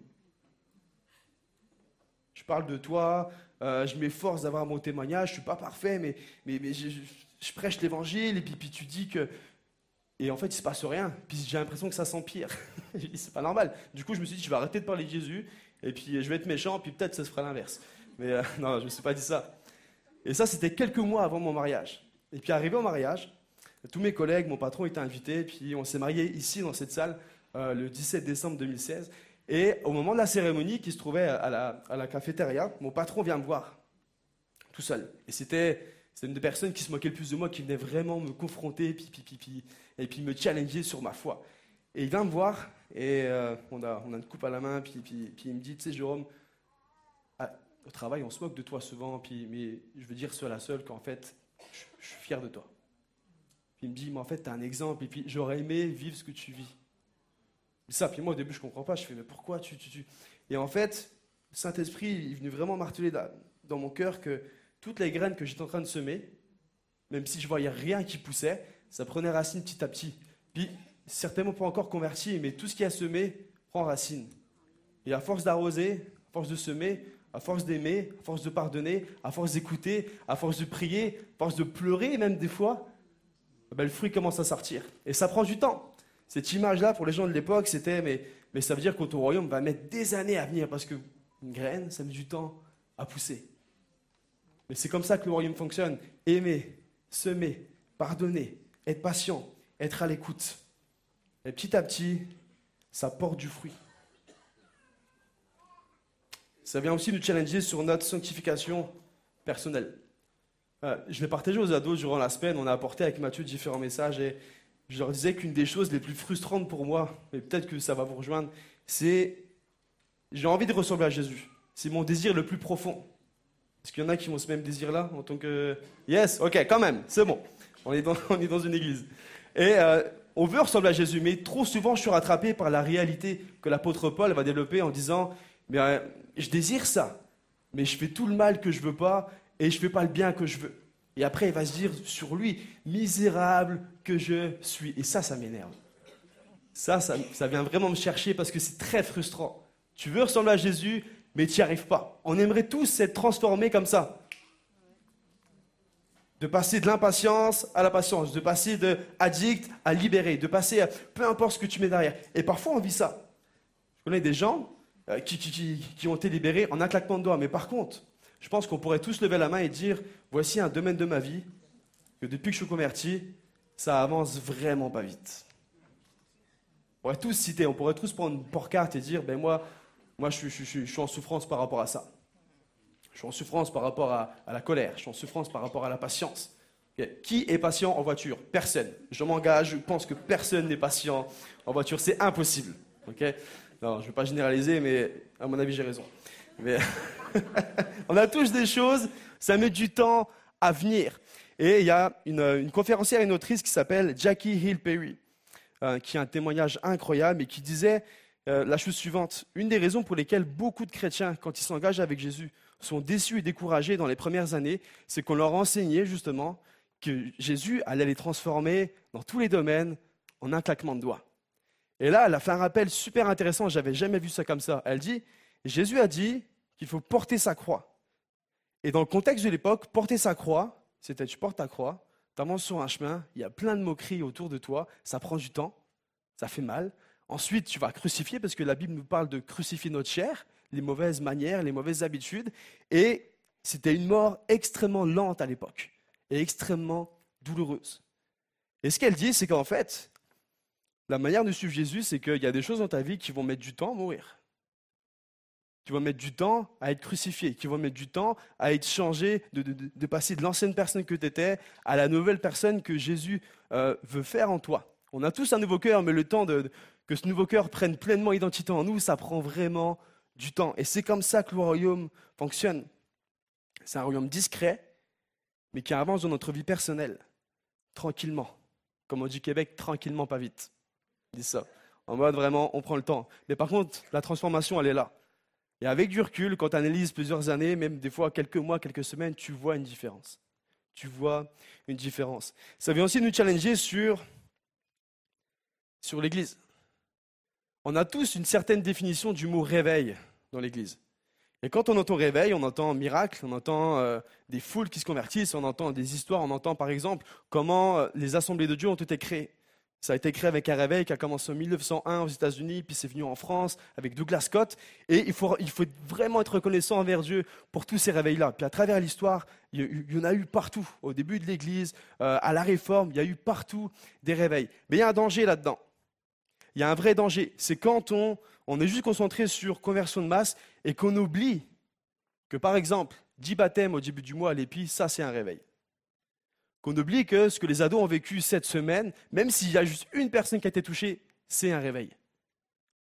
Je parle de toi, euh, je m'efforce d'avoir mon témoignage, je suis pas parfait, mais, mais, je, prêche l'évangile, et puis, puis tu dis que. Et en fait, il se passe rien. Puis j'ai l'impression que ça s'empire. [LAUGHS] c'est pas normal. Du coup, je me suis dit, je vais arrêter de parler de Jésus, et puis je vais être méchant, puis peut-être ça se fera l'inverse. Mais euh, [LAUGHS] non, je me suis pas dit ça. Et ça, c'était quelques mois avant mon mariage. Et puis arrivé au mariage, tous mes collègues, mon patron étaient invités, puis on s'est marié ici dans cette salle euh, le 17 décembre 2016. Et au moment de la cérémonie qui se trouvait à la, à la cafétéria, mon patron vient me voir, tout seul. Et c'était une des personnes qui se moquait le plus de moi, qui venait vraiment me confronter, puis, puis, puis, et puis me challenger sur ma foi. Et il vient me voir, et euh, on, a, on a une coupe à la main, puis, puis, puis il me dit, tu sais, Jérôme, au travail, on se moque de toi souvent, puis, mais je veux dire seul à seul qu'en fait, je, suis fier de toi. Puis il me dit, mais en fait, tu as un exemple, et puis j'aurais aimé vivre ce que tu vis. ça, puis moi au début, je ne comprends pas, je fais, mais pourquoi tu, tu, tu... Et en fait, Saint-Esprit, il est venu vraiment marteler dans mon cœur que toutes les graines que j'étais en train de semer, même si je voyais rien qui poussait, ça prenait racine petit à petit. Puis, certainement pas encore converti, mais tout ce qui a semé prend racine. Et à force d'arroser, à force de semer, à force d'aimer, à force de pardonner, à force d'écouter, à force de prier, à force de pleurer même des fois, eh ben, le fruit commence à sortir. Et ça prend du temps. Cette image-là, pour les gens de l'époque, c'était, mais, mais ça veut dire qu'au royaume va mettre des années à venir, parce qu'une graine, ça met du temps à pousser. Mais c'est comme ça que le royaume fonctionne. Aimer, semer, pardonner, être patient, être à l'écoute. Et petit à petit, ça porte du fruit. Ça vient aussi nous challenger sur notre sanctification personnelle. Euh, je vais partager aux ados durant la semaine, on a apporté avec Mathieu différents messages et je leur disais qu'une des choses les plus frustrantes pour moi, et peut-être que ça va vous rejoindre, c'est j'ai envie de ressembler à Jésus. C'est mon désir le plus profond. Est-ce qu'il y en a qui ont ce même désir-là en tant que... Yes, ok, quand même, c'est bon. On est dans, [LAUGHS] une église. Et euh, on veut ressembler à Jésus, mais trop souvent je suis rattrapé par la réalité que l'apôtre Paul va développer en disant, mais euh, je désire ça, mais je fais tout le mal que je veux pas et je fais pas le bien que je veux. Et après, il va se dire sur lui, misérable que je suis. Et ça, ça m'énerve. Ça, ça, ça vient vraiment me chercher parce que c'est très frustrant. Tu veux ressembler à Jésus, mais tu n'y arrives pas. On aimerait tous être transformés comme ça. De passer de l'impatience à la patience, de passer de addict à libéré, de passer à peu importe ce que tu mets derrière. Et parfois on vit ça. Je connais des gens euh, qui, ont été libérés en un claquement de doigts. Mais par contre, je pense qu'on pourrait tous lever la main et dire voici un domaine de ma vie que depuis que je suis converti, ça avance vraiment pas vite. On pourrait tous citer, on pourrait tous prendre une porte-carte et dire ben moi, moi, je, suis en souffrance par rapport à ça. Je suis en souffrance par rapport à, la colère. Je suis en souffrance par rapport à la patience. Qui est patient en voiture? Personne. Je m'engage, je pense que personne n'est patient en voiture. C'est impossible. Non, je ne vais pas généraliser, mais à mon avis, j'ai raison. [LAUGHS] On a tous des choses, ça met du temps à venir. Et il y a une, conférencière et une autrice qui s'appelle Jackie Hill Perry, euh, qui a un témoignage incroyable et qui disait euh, la chose suivante. Une des raisons pour lesquelles beaucoup de chrétiens, quand ils s'engagent avec Jésus, sont déçus et découragés dans les premières années, c'est qu'on leur enseignait justement que Jésus allait les transformer dans tous les domaines en un claquement de doigts. Et là, elle a fait un rappel super intéressant, j'avais jamais vu ça comme ça. Elle dit, Jésus a dit qu'il faut porter sa croix. Et dans le contexte de l'époque, porter sa croix, c'était tu portes ta croix, tu avances sur un chemin, il y a plein de moqueries autour de toi, ça prend du temps, ça fait mal, Ensuite, tu vas crucifier, parce que la Bible nous parle de crucifier notre chair, les mauvaises manières, les mauvaises habitudes. Et c'était une mort extrêmement lente à l'époque, et extrêmement douloureuse. Et ce qu'elle dit, c'est qu'en fait, la manière de suivre Jésus, c'est qu'il y a des choses dans ta vie qui vont mettre du temps à mourir. Qui vont mettre du temps à être crucifié, qui vont mettre du temps à être changé, de, passer de l'ancienne personne que tu étais à la nouvelle personne que Jésus euh, veut faire en toi. On a tous un nouveau cœur, mais le temps que ce nouveau cœur prenne pleinement identité en nous, ça prend vraiment du temps. Et c'est comme ça que le royaume fonctionne. C'est un royaume discret, mais qui avance dans notre vie personnelle, tranquillement. Comme on dit Québec, tranquillement, pas vite. Dit ça. En mode vraiment, on prend le temps. Mais par contre, la transformation, elle est là. Et avec du recul, quand tu analyses plusieurs années, même des fois quelques mois, quelques semaines, tu vois une différence. Tu vois une différence. Ça vient aussi nous challenger sur, sur l'Église. On a tous une certaine définition du mot réveil dans l'Église. Et quand on entend réveil, on entend miracle, on entend euh, des foules qui se convertissent, on entend des histoires, on entend par exemple comment euh, les assemblées de Dieu ont été créées. Ça a été créé avec réveil qui a commencé en 1901 aux États-Unis, puis c'est venu en France avec Douglas Scott. Et il faut, il faut vraiment être reconnaissant envers Dieu pour tous ces réveils-là. Puis à travers l'histoire, il y en a eu partout. Au début de l'Église, euh, à la Réforme, il y a eu partout des réveils. Mais il y a un danger là-dedans il y a un vrai danger. C'est quand on, on est juste concentré sur conversion de masse et qu'on oublie que, par exemple, 10 baptêmes au début du mois à l'épi, ça c'est un réveil. Qu'on oublie que ce que les ados ont vécu cette semaine, même s'il y a juste une personne qui a été touchée, c'est un réveil.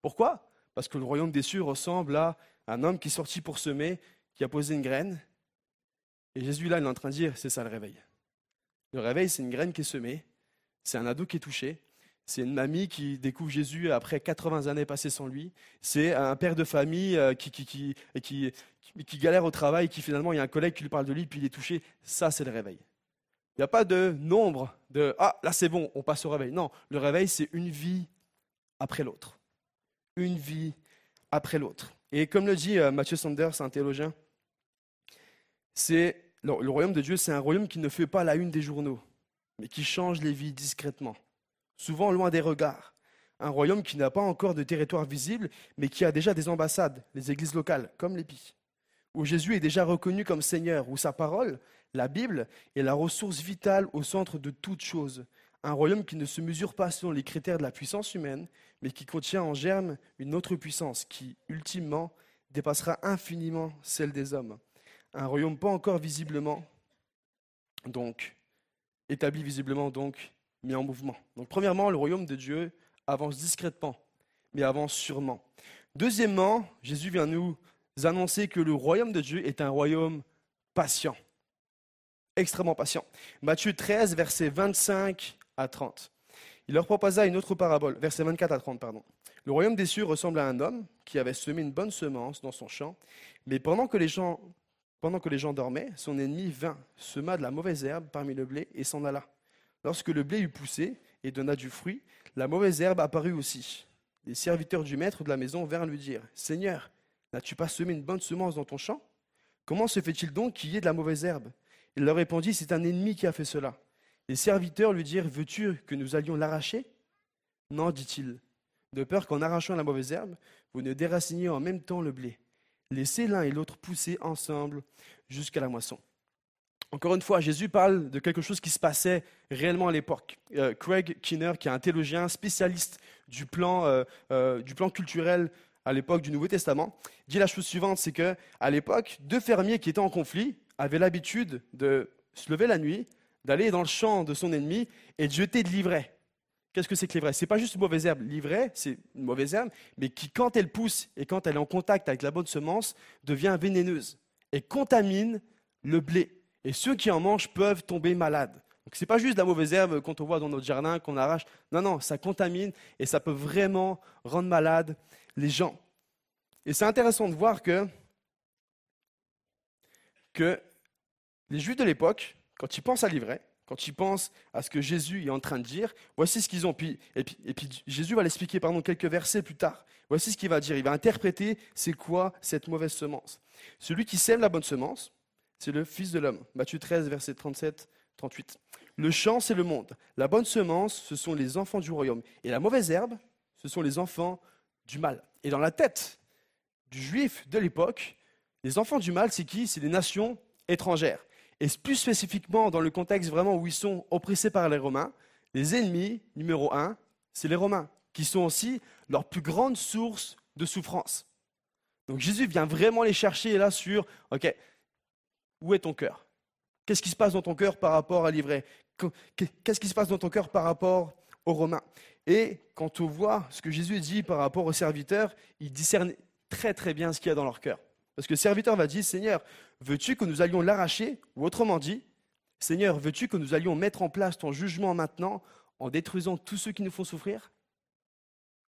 Pourquoi? Parce que le royaume des cieux ressemble à un homme qui est sorti pour semer, qui a posé une graine. Et Jésus, là, il est en train de dire, c'est ça le réveil. Le réveil, c'est une graine qui est semée, c'est un ado qui est touché, c'est une mamie qui découvre Jésus après 80 années passées sans lui. C'est un père de famille euh, qui, qui, qui, galère au travail, qui finalement, il y a un collègue qui lui parle de lui, puis il est touché. Ça, c'est le réveil. Il n'y a pas de nombre de Ah, là c'est bon, on passe au réveil. Non, le réveil, c'est une vie après l'autre. Une vie après l'autre. Et comme le dit euh, Mathieu Sanders, un théologien, c'est le royaume de Dieu, c'est un royaume qui ne fait pas la une des journaux, mais qui change les vies discrètement souvent loin des regards. Un royaume qui n'a pas encore de territoire visible, mais qui a déjà des ambassades, les églises locales, comme l'Épi, où Jésus est déjà reconnu comme Seigneur, où sa parole, la Bible, est la ressource vitale au centre de toute chose. Un royaume qui ne se mesure pas selon les critères de la puissance humaine, mais qui contient en germe une autre puissance qui, ultimement, dépassera infiniment celle des hommes. Un royaume pas encore visiblement, donc, établi visiblement, donc, mis en mouvement. Donc, premièrement, le royaume de Dieu avance discrètement, mais avance sûrement. Deuxièmement, Jésus vient nous annoncer que le royaume de Dieu est un royaume patient, extrêmement patient. Matthieu 13, versets 25 à 30. Il leur proposa une autre parabole, versets 24 à 30, pardon. Le royaume des cieux ressemble à un homme qui avait semé une bonne semence dans son champ, mais pendant que les gens, pendant que les gens dormaient, son ennemi vint, sema de la mauvaise herbe parmi le blé et s'en alla. Lorsque le blé eut poussé et donna du fruit, la mauvaise herbe apparut aussi. Les serviteurs du maître de la maison vinrent lui dire Seigneur, n'as-tu pas semé une bonne semence dans ton champ? Comment se fait-il donc qu'il y ait de la mauvaise herbe? Il leur répondit C'est un ennemi qui a fait cela. Les serviteurs lui dirent Veux-tu que nous allions l'arracher? Non, dit-il, de peur qu'en arrachant la mauvaise herbe, vous ne déraciniez en même temps le blé. Laissez l'un et l'autre pousser ensemble jusqu'à la moisson. Encore une fois, Jésus parle de quelque chose qui se passait réellement à l'époque. Euh, Craig Kinner, qui est un théologien spécialiste du plan, euh, euh, du plan culturel à l'époque du Nouveau Testament, dit la chose suivante, c'est que à l'époque, deux fermiers qui étaient en conflit avaient l'habitude de se lever la nuit, d'aller dans le champ de son ennemi et de jeter de l'ivraie. Qu'est-ce que c'est que l'ivraie C'est pas juste une mauvaise herbe. L'ivraie, c'est une mauvaise herbe, mais qui, quand elle pousse et quand elle est en contact avec la bonne semence, devient vénéneuse et contamine le blé et ceux qui en mangent peuvent tomber malades. Donc ce n'est pas juste la mauvaise herbe qu'on voit dans notre jardin, qu'on arrache. Non, non, ça contamine et ça peut vraiment rendre malade les gens. Et c'est intéressant de voir que, que les Juifs de l'époque, quand ils pensent à l'ivraie, quand ils pensent à ce que Jésus est en train de dire, voici ce qu'ils ont. Et, puis, et puis Jésus va l'expliquer pardon, quelques versets plus tard. Voici ce qu'il va dire. Il va interpréter c'est quoi cette mauvaise semence. Celui qui sème la bonne semence, c'est le Fils de l'homme. Matthieu 13, verset 37, 38. Le champ, c'est le monde. La bonne semence, ce sont les enfants du royaume. Et la mauvaise herbe, ce sont les enfants du mal. Et dans la tête du juif de l'époque, les enfants du mal, c'est qui? C'est les nations étrangères. Et plus spécifiquement dans le contexte vraiment où ils sont oppressés par les Romains, les ennemis, numéro un, c'est les Romains, qui sont aussi leur plus grande source de souffrance. Donc Jésus vient vraiment les chercher là sur, ok, où est ton cœur? Qu'est-ce qui se passe dans ton cœur par rapport à l'ivraie? Qu'est-ce qui se passe dans ton cœur par rapport aux Romains? Et quand on voit ce que Jésus dit par rapport aux serviteurs, il discerne très très bien ce qu'il y a dans leur cœur. Parce que le serviteur va dire, Seigneur, veux-tu que nous allions l'arracher? Ou autrement dit, Seigneur, veux-tu que nous allions mettre en place ton jugement maintenant en détruisant tous ceux qui nous font souffrir?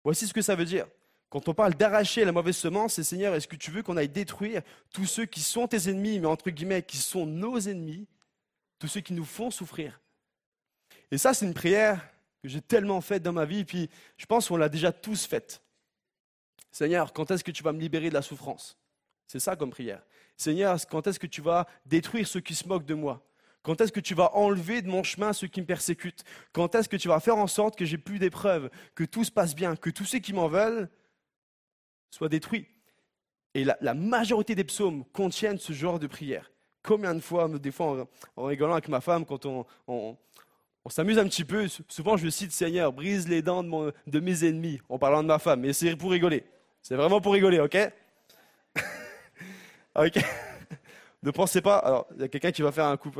Voici ce que ça veut dire. Quand on parle d'arracher la mauvaise semence, c'est Seigneur, est-ce que tu veux qu'on aille détruire tous ceux qui sont tes ennemis, mais entre guillemets, qui sont nos ennemis, tous ceux qui nous font souffrir? Et ça, c'est une prière que j'ai tellement faite dans ma vie, puis je pense qu'on l'a déjà tous faite. Seigneur, quand est-ce que tu vas me libérer de la souffrance? C'est ça comme prière. Seigneur, quand est-ce que tu vas détruire ceux qui se moquent de moi? Quand est-ce que tu vas enlever de mon chemin ceux qui me persécutent? Quand est-ce que tu vas faire en sorte que j'ai plus d'épreuves, que tout se passe bien, que tous ceux qui m'en veulent soit détruit. Et la, majorité des psaumes contiennent ce genre de prière. Combien de fois, des fois en, rigolant avec ma femme, quand on, s'amuse un petit peu, souvent je cite Seigneur, brise les dents de, de, mes ennemis, en parlant de ma femme. Mais c'est pour rigoler. C'est vraiment pour rigoler, ok? [LAUGHS] Ok [LAUGHS] ne pensez pas, alors il y a quelqu'un qui va faire un coup,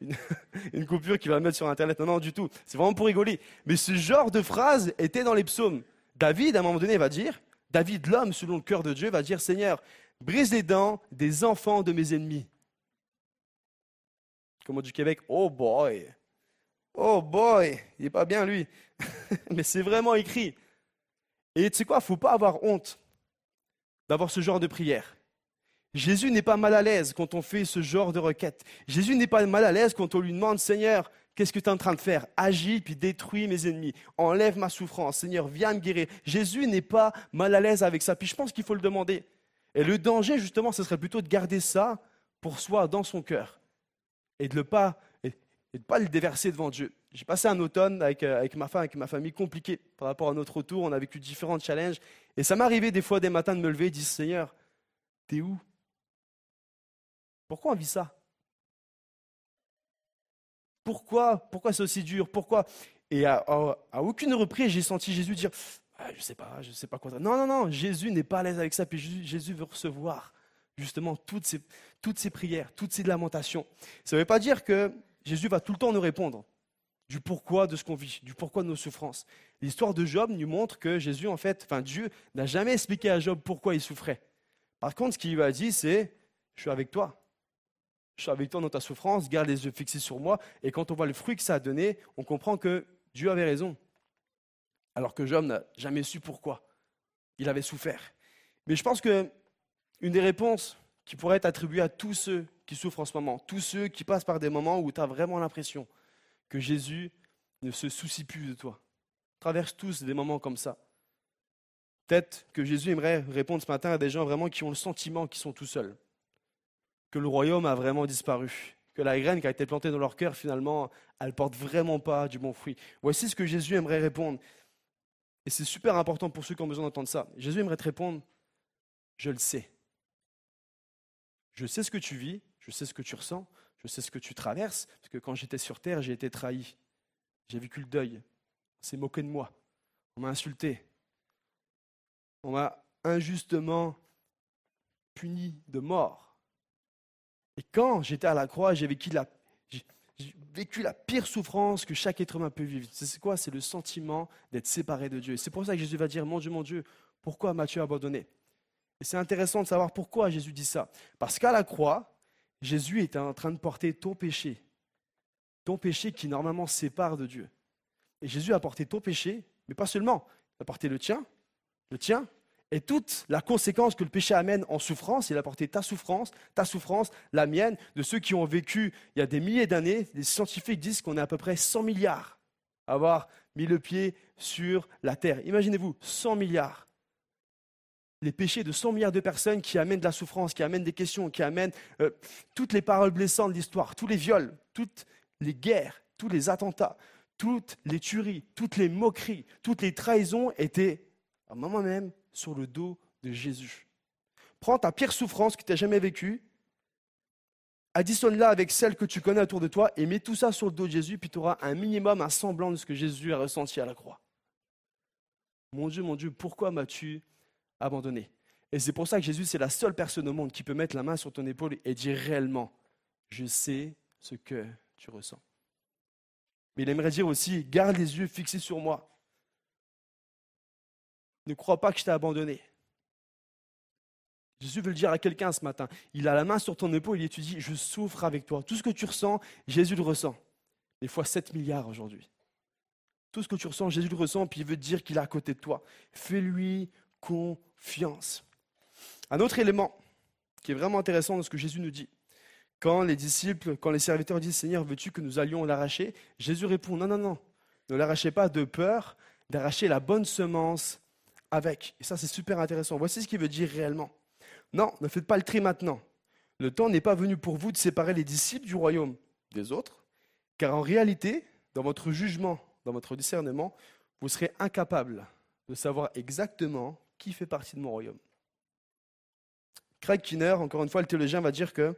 [LAUGHS] une, coupure qui va mettre sur Internet. Non, non, du tout. C'est vraiment pour rigoler. Mais ce genre de phrase était dans les psaumes. David, à un moment donné, va dire David, l'homme selon le cœur de Dieu, va dire, Seigneur, brise les dents des enfants de mes ennemis. Comme du Québec, oh boy, oh boy, il n'est pas bien lui. [LAUGHS] Mais c'est vraiment écrit. Et tu sais quoi, faut pas avoir honte d'avoir ce genre de prière. Jésus n'est pas mal à l'aise quand on fait ce genre de requête. Jésus n'est pas mal à l'aise quand on lui demande, Seigneur, Qu'est-ce que tu es en train de faire? Agis puis détruis mes ennemis. Enlève ma souffrance. Seigneur, viens me guérir. Jésus n'est pas mal à l'aise avec ça. Puis je pense qu'il faut le demander. Et le danger, justement, ce serait plutôt de garder ça pour soi dans son cœur et de ne pas, le déverser devant Dieu. J'ai passé un automne avec, euh, avec ma femme, avec ma famille, compliqué par rapport à notre retour. On a vécu différents challenges. Et ça m'arrivait des fois, des matins, de me lever et de dire Seigneur, t'es où? Pourquoi on vit ça? Pourquoi Pourquoi c'est aussi dur? Pourquoi? Et à, aucune reprise, j'ai senti Jésus dire ah, je sais pas, je sais pas quoi. Non, non, non, Jésus n'est pas à l'aise avec ça, puis Jésus, veut recevoir justement toutes ces, toutes ces prières, toutes ces lamentations. Ça ne veut pas dire que Jésus va tout le temps nous répondre du pourquoi de ce qu'on vit, du pourquoi de nos souffrances. L'histoire de Job nous montre que Jésus, en fait, enfin Dieu n'a jamais expliqué à Job pourquoi il souffrait. Par contre, ce qu'il lui a dit, c'est Je suis avec toi. Je suis avec toi dans ta souffrance, garde les yeux fixés sur moi. Et quand on voit le fruit que ça a donné, on comprend que Dieu avait raison. Alors que Job n'a jamais su pourquoi. Il avait souffert. Mais je pense que une des réponses qui pourrait être attribuée à tous ceux qui souffrent en ce moment, tous ceux qui passent par des moments où tu as vraiment l'impression que Jésus ne se soucie plus de toi. traverse tous des moments comme ça. Peut-être que Jésus aimerait répondre ce matin à des gens vraiment qui ont le sentiment qu'ils sont tout seuls, que le royaume a vraiment disparu, que la graine qui a été plantée dans leur cœur, finalement, elle ne porte vraiment pas du bon fruit. Voici ce que Jésus aimerait répondre. Et c'est super important pour ceux qui ont besoin d'entendre ça. Jésus aimerait te répondre, je le sais. Je sais ce que tu vis, je sais ce que tu ressens, je sais ce que tu traverses, parce que quand j'étais sur terre, j'ai été trahi. J'ai vécu le deuil. On s'est moqué de moi. On m'a insulté. On m'a injustement puni de mort. Et quand j'étais à la croix, j'ai vécu la, pire souffrance que chaque être humain peut vivre. C'est quoi? C'est le sentiment d'être séparé de Dieu. C'est pour ça que Jésus va dire, mon Dieu, mon Dieu, pourquoi m'as-tu abandonné? Et c'est intéressant de savoir pourquoi Jésus dit ça. Parce qu'à la croix, Jésus était en train de porter ton péché, ton péché qui normalement sépare de Dieu. Et Jésus a porté ton péché, mais pas seulement, il a porté le tien, le tien, et toute la conséquence que le péché amène en souffrance, il a porté ta souffrance, ta souffrance, la mienne, de ceux qui ont vécu il y a des milliers d'années. Les scientifiques disent qu'on est à peu près 100 milliards à avoir mis le pied sur la terre. Imaginez-vous, 100 milliards les péchés de 100 milliards de personnes qui amènent de la souffrance, qui amènent des questions, qui amènent euh, toutes les paroles blessantes de l'histoire, tous les viols, toutes les guerres, tous les attentats, toutes les tueries, toutes les moqueries, toutes les trahisons étaient, à un moment même, sur le dos de Jésus. Prends ta pire souffrance que tu n'as jamais vécue, additionne-la avec celle que tu connais autour de toi et mets tout ça sur le dos de Jésus, puis tu auras un minimum, un semblant de ce que Jésus a ressenti à la croix. Mon Dieu, mon Dieu, pourquoi m'as-tu abandonné? Et c'est pour ça que Jésus, c'est la seule personne au monde qui peut mettre la main sur ton épaule et dire réellement, je sais ce que tu ressens. Mais il aimerait dire aussi, garde les yeux fixés sur moi. Ne crois pas que je t'ai abandonné. Jésus veut le dire à quelqu'un ce matin. Il a la main sur ton épaule, il te dit, je souffre avec toi. Tout ce que tu ressens, Jésus le ressent. Des fois 7 milliards aujourd'hui. Tout ce que tu ressens, Jésus le ressent, puis il veut dire qu'il est à côté de toi. Fais-lui confiance. Un autre élément qui est vraiment intéressant dans ce que Jésus nous dit. Quand les disciples, quand les serviteurs disent Seigneur, veux-tu que nous allions l'arracher? Jésus répond Non, non, non, ne l'arrachez pas de peur d'arracher la bonne semence avec. Et ça, c'est super intéressant. Voici ce qu'il veut dire réellement. Non, ne faites pas le tri maintenant. Le temps n'est pas venu pour vous de séparer les disciples du royaume des autres, car en réalité, dans votre jugement, dans votre discernement, vous serez incapable de savoir exactement qui fait partie de mon royaume. Craig Kinner, encore une fois, le théologien, va dire que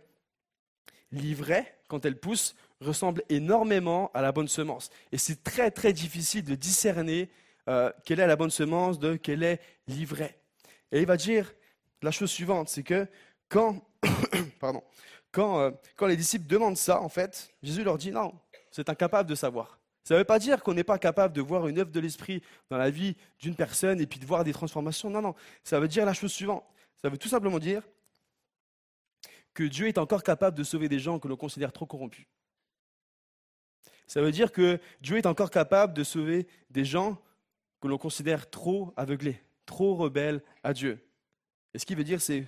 l'ivraie, quand elle pousse, ressemble énormément à la bonne semence. Et c'est très très difficile de discerner euh, quelle est la bonne semence de quelle est l'ivraie. Et il va dire la chose suivante, c'est que quand, [COUGHS] pardon, quand, euh, quand les disciples demandent ça, en fait, Jésus leur dit non, c'est incapable de savoir. Ça ne veut pas dire qu'on n'est pas capable de voir une œuvre de l'esprit dans la vie d'une personne et puis de voir des transformations. Non, non. Ça veut dire la chose suivante. Ça veut tout simplement dire que Dieu est encore capable de sauver des gens que l'on considère trop corrompus. Ça veut dire que Dieu est encore capable de sauver des gens que l'on considère trop aveuglés, trop rebelles à Dieu. Et ce qui veut dire, c'est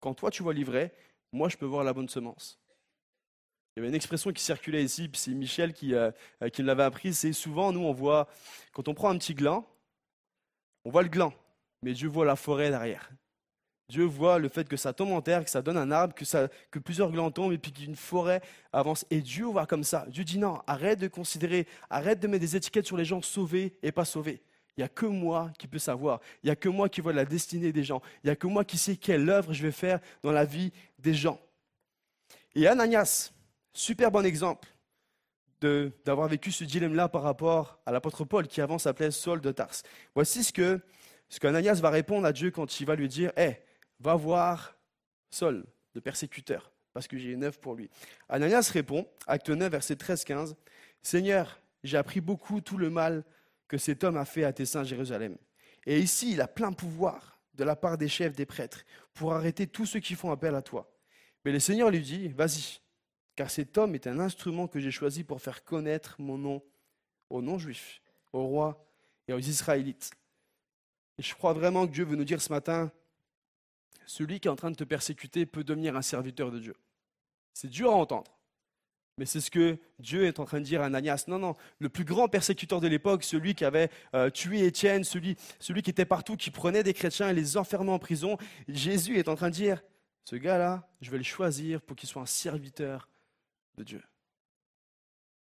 quand toi tu vois l'ivraie, moi je peux voir la bonne semence. Il y avait une expression qui circulait ici, puis c'est Michel qui, euh, euh, qui l'avait apprise, c'est souvent, nous, on voit, quand on prend un petit gland, on voit le gland, mais Dieu voit la forêt derrière. Dieu voit le fait que ça tombe en terre, que ça donne un arbre, que, ça, que plusieurs glands tombent et puis qu'une forêt avance. Et Dieu voit comme ça. Dieu dit non, arrête de considérer, arrête de mettre des étiquettes sur les gens sauvés et pas sauvés. Il n'y a que moi qui peux savoir. Il n'y a que moi qui vois la destinée des gens. Il n'y a que moi qui sais quelle œuvre je vais faire dans la vie des gens. Et Ananias, Super bon exemple d'avoir vécu ce dilemme-là par rapport à l'apôtre Paul qui avant s'appelait Saul de Tarse. Voici ce que ce qu'Ananias va répondre à Dieu quand il va lui dire Hé, va voir Saul, le persécuteur, parce que j'ai une œuvre pour lui. Ananias répond, acte 9, verset 13-15 Seigneur, j'ai appris beaucoup tout le mal que cet homme a fait à tes saints Jérusalem. Et ici, il a plein pouvoir de la part des chefs des prêtres pour arrêter tous ceux qui font appel à toi. Mais le Seigneur lui dit Vas-y, car cet homme est un instrument que j'ai choisi pour faire connaître mon nom aux non-juifs, aux rois et aux Israélites. Et je crois vraiment que Dieu veut nous dire ce matin celui qui est en train de te persécuter peut devenir un serviteur de Dieu. C'est dur à entendre. Mais c'est ce que Dieu est en train de dire à Ananias. Non, non, le plus grand persécuteur de l'époque, celui qui avait euh, tué Étienne, celui, celui qui était partout, qui prenait des chrétiens et les enfermait en prison, Jésus est en train de dire, ce gars-là, je vais le choisir pour qu'il soit un serviteur de Dieu.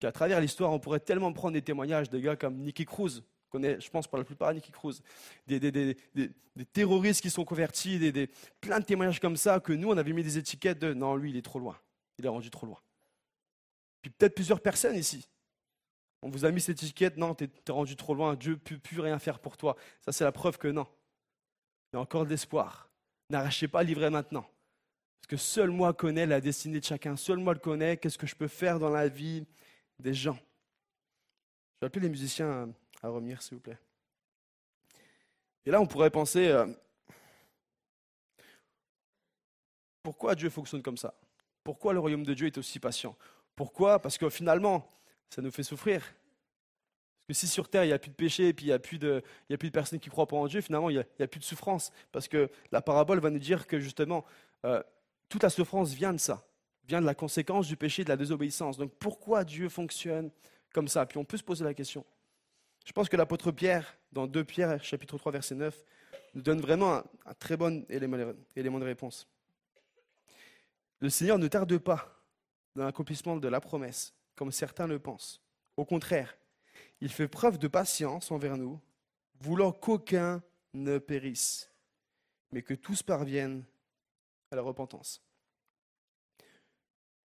Qu'à travers l'histoire, on pourrait tellement prendre des témoignages de gars comme Nicky Cruz, qu'on connaît, je pense, pour la plupart Nicky Cruz, des, des, terroristes qui sont convertis, des, plein de témoignages comme ça, que nous, on avait mis des étiquettes de non, lui, il est trop loin, il est rendu trop loin. Puis peut-être plusieurs personnes ici. On vous a mis cette étiquette, non, tu es, rendu trop loin, Dieu ne peut plus rien faire pour toi. Ça, c'est la preuve que non. Il y a encore de l'espoir. N'arrachez pas livrer maintenant. Parce que seul moi connais la destinée de chacun, seul moi le connais, qu'est-ce que je peux faire dans la vie des gens? Je vais appeler les musiciens à, à revenir, s'il vous plaît. Et là, on pourrait penser, euh, pourquoi Dieu fonctionne comme ça? Pourquoi le royaume de Dieu est aussi patient? Pourquoi? Parce que finalement, ça nous fait souffrir. Parce que si sur Terre, il n'y a plus de péché, et puis il n'y a, plus de, il y a plus de personnes qui croient pas en Dieu, finalement, il n'y a, a plus de souffrance. Parce que la parabole va nous dire que justement, euh, toute la souffrance vient de ça, vient de la conséquence du péché, de la désobéissance. Donc pourquoi Dieu fonctionne comme ça? Puis on peut se poser la question. Je pense que l'apôtre Pierre, dans 2 Pierre, chapitre 3, verset 9, nous donne vraiment un, un très bon élément, élément de réponse. Le Seigneur ne tarde pas dans l'accomplissement de la promesse, comme certains le pensent. Au contraire, il fait preuve de patience envers nous, voulant qu'aucun ne périsse, mais que tous parviennent à la repentance.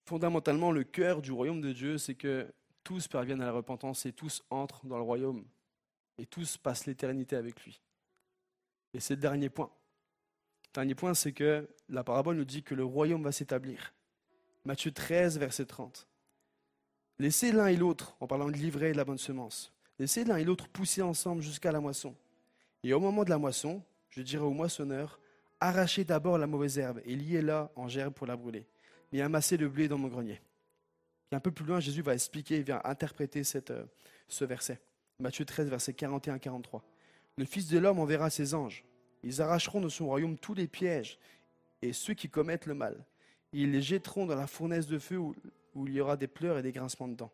Fondamentalement, le cœur du royaume de Dieu, c'est que tous parviennent à la repentance et tous entrent dans le royaume et tous passent l'éternité avec lui. Et c'est le dernier point. Le dernier point, c'est que la parabole nous dit que le royaume va s'établir. Matthieu 13, verset 30. Laissez l'un et l'autre, en parlant de l'ivraie et de la bonne semence, laissez l'un et l'autre pousser ensemble jusqu'à la moisson. Et au moment de la moisson, je dirai au moissonneur, arrachez d'abord la mauvaise herbe et liez-la en gerbe pour la brûler, mais amassez le blé dans mon grenier. Et un peu plus loin, Jésus va expliquer, il vient interpréter euh, ce verset. Matthieu 13, verset 41-43. Le Fils de l'homme enverra ses anges. Ils arracheront de son royaume tous les pièges et ceux qui commettent le mal. Ils les jetteront dans la fournaise de feu où, il y aura des pleurs et des grincements de dents.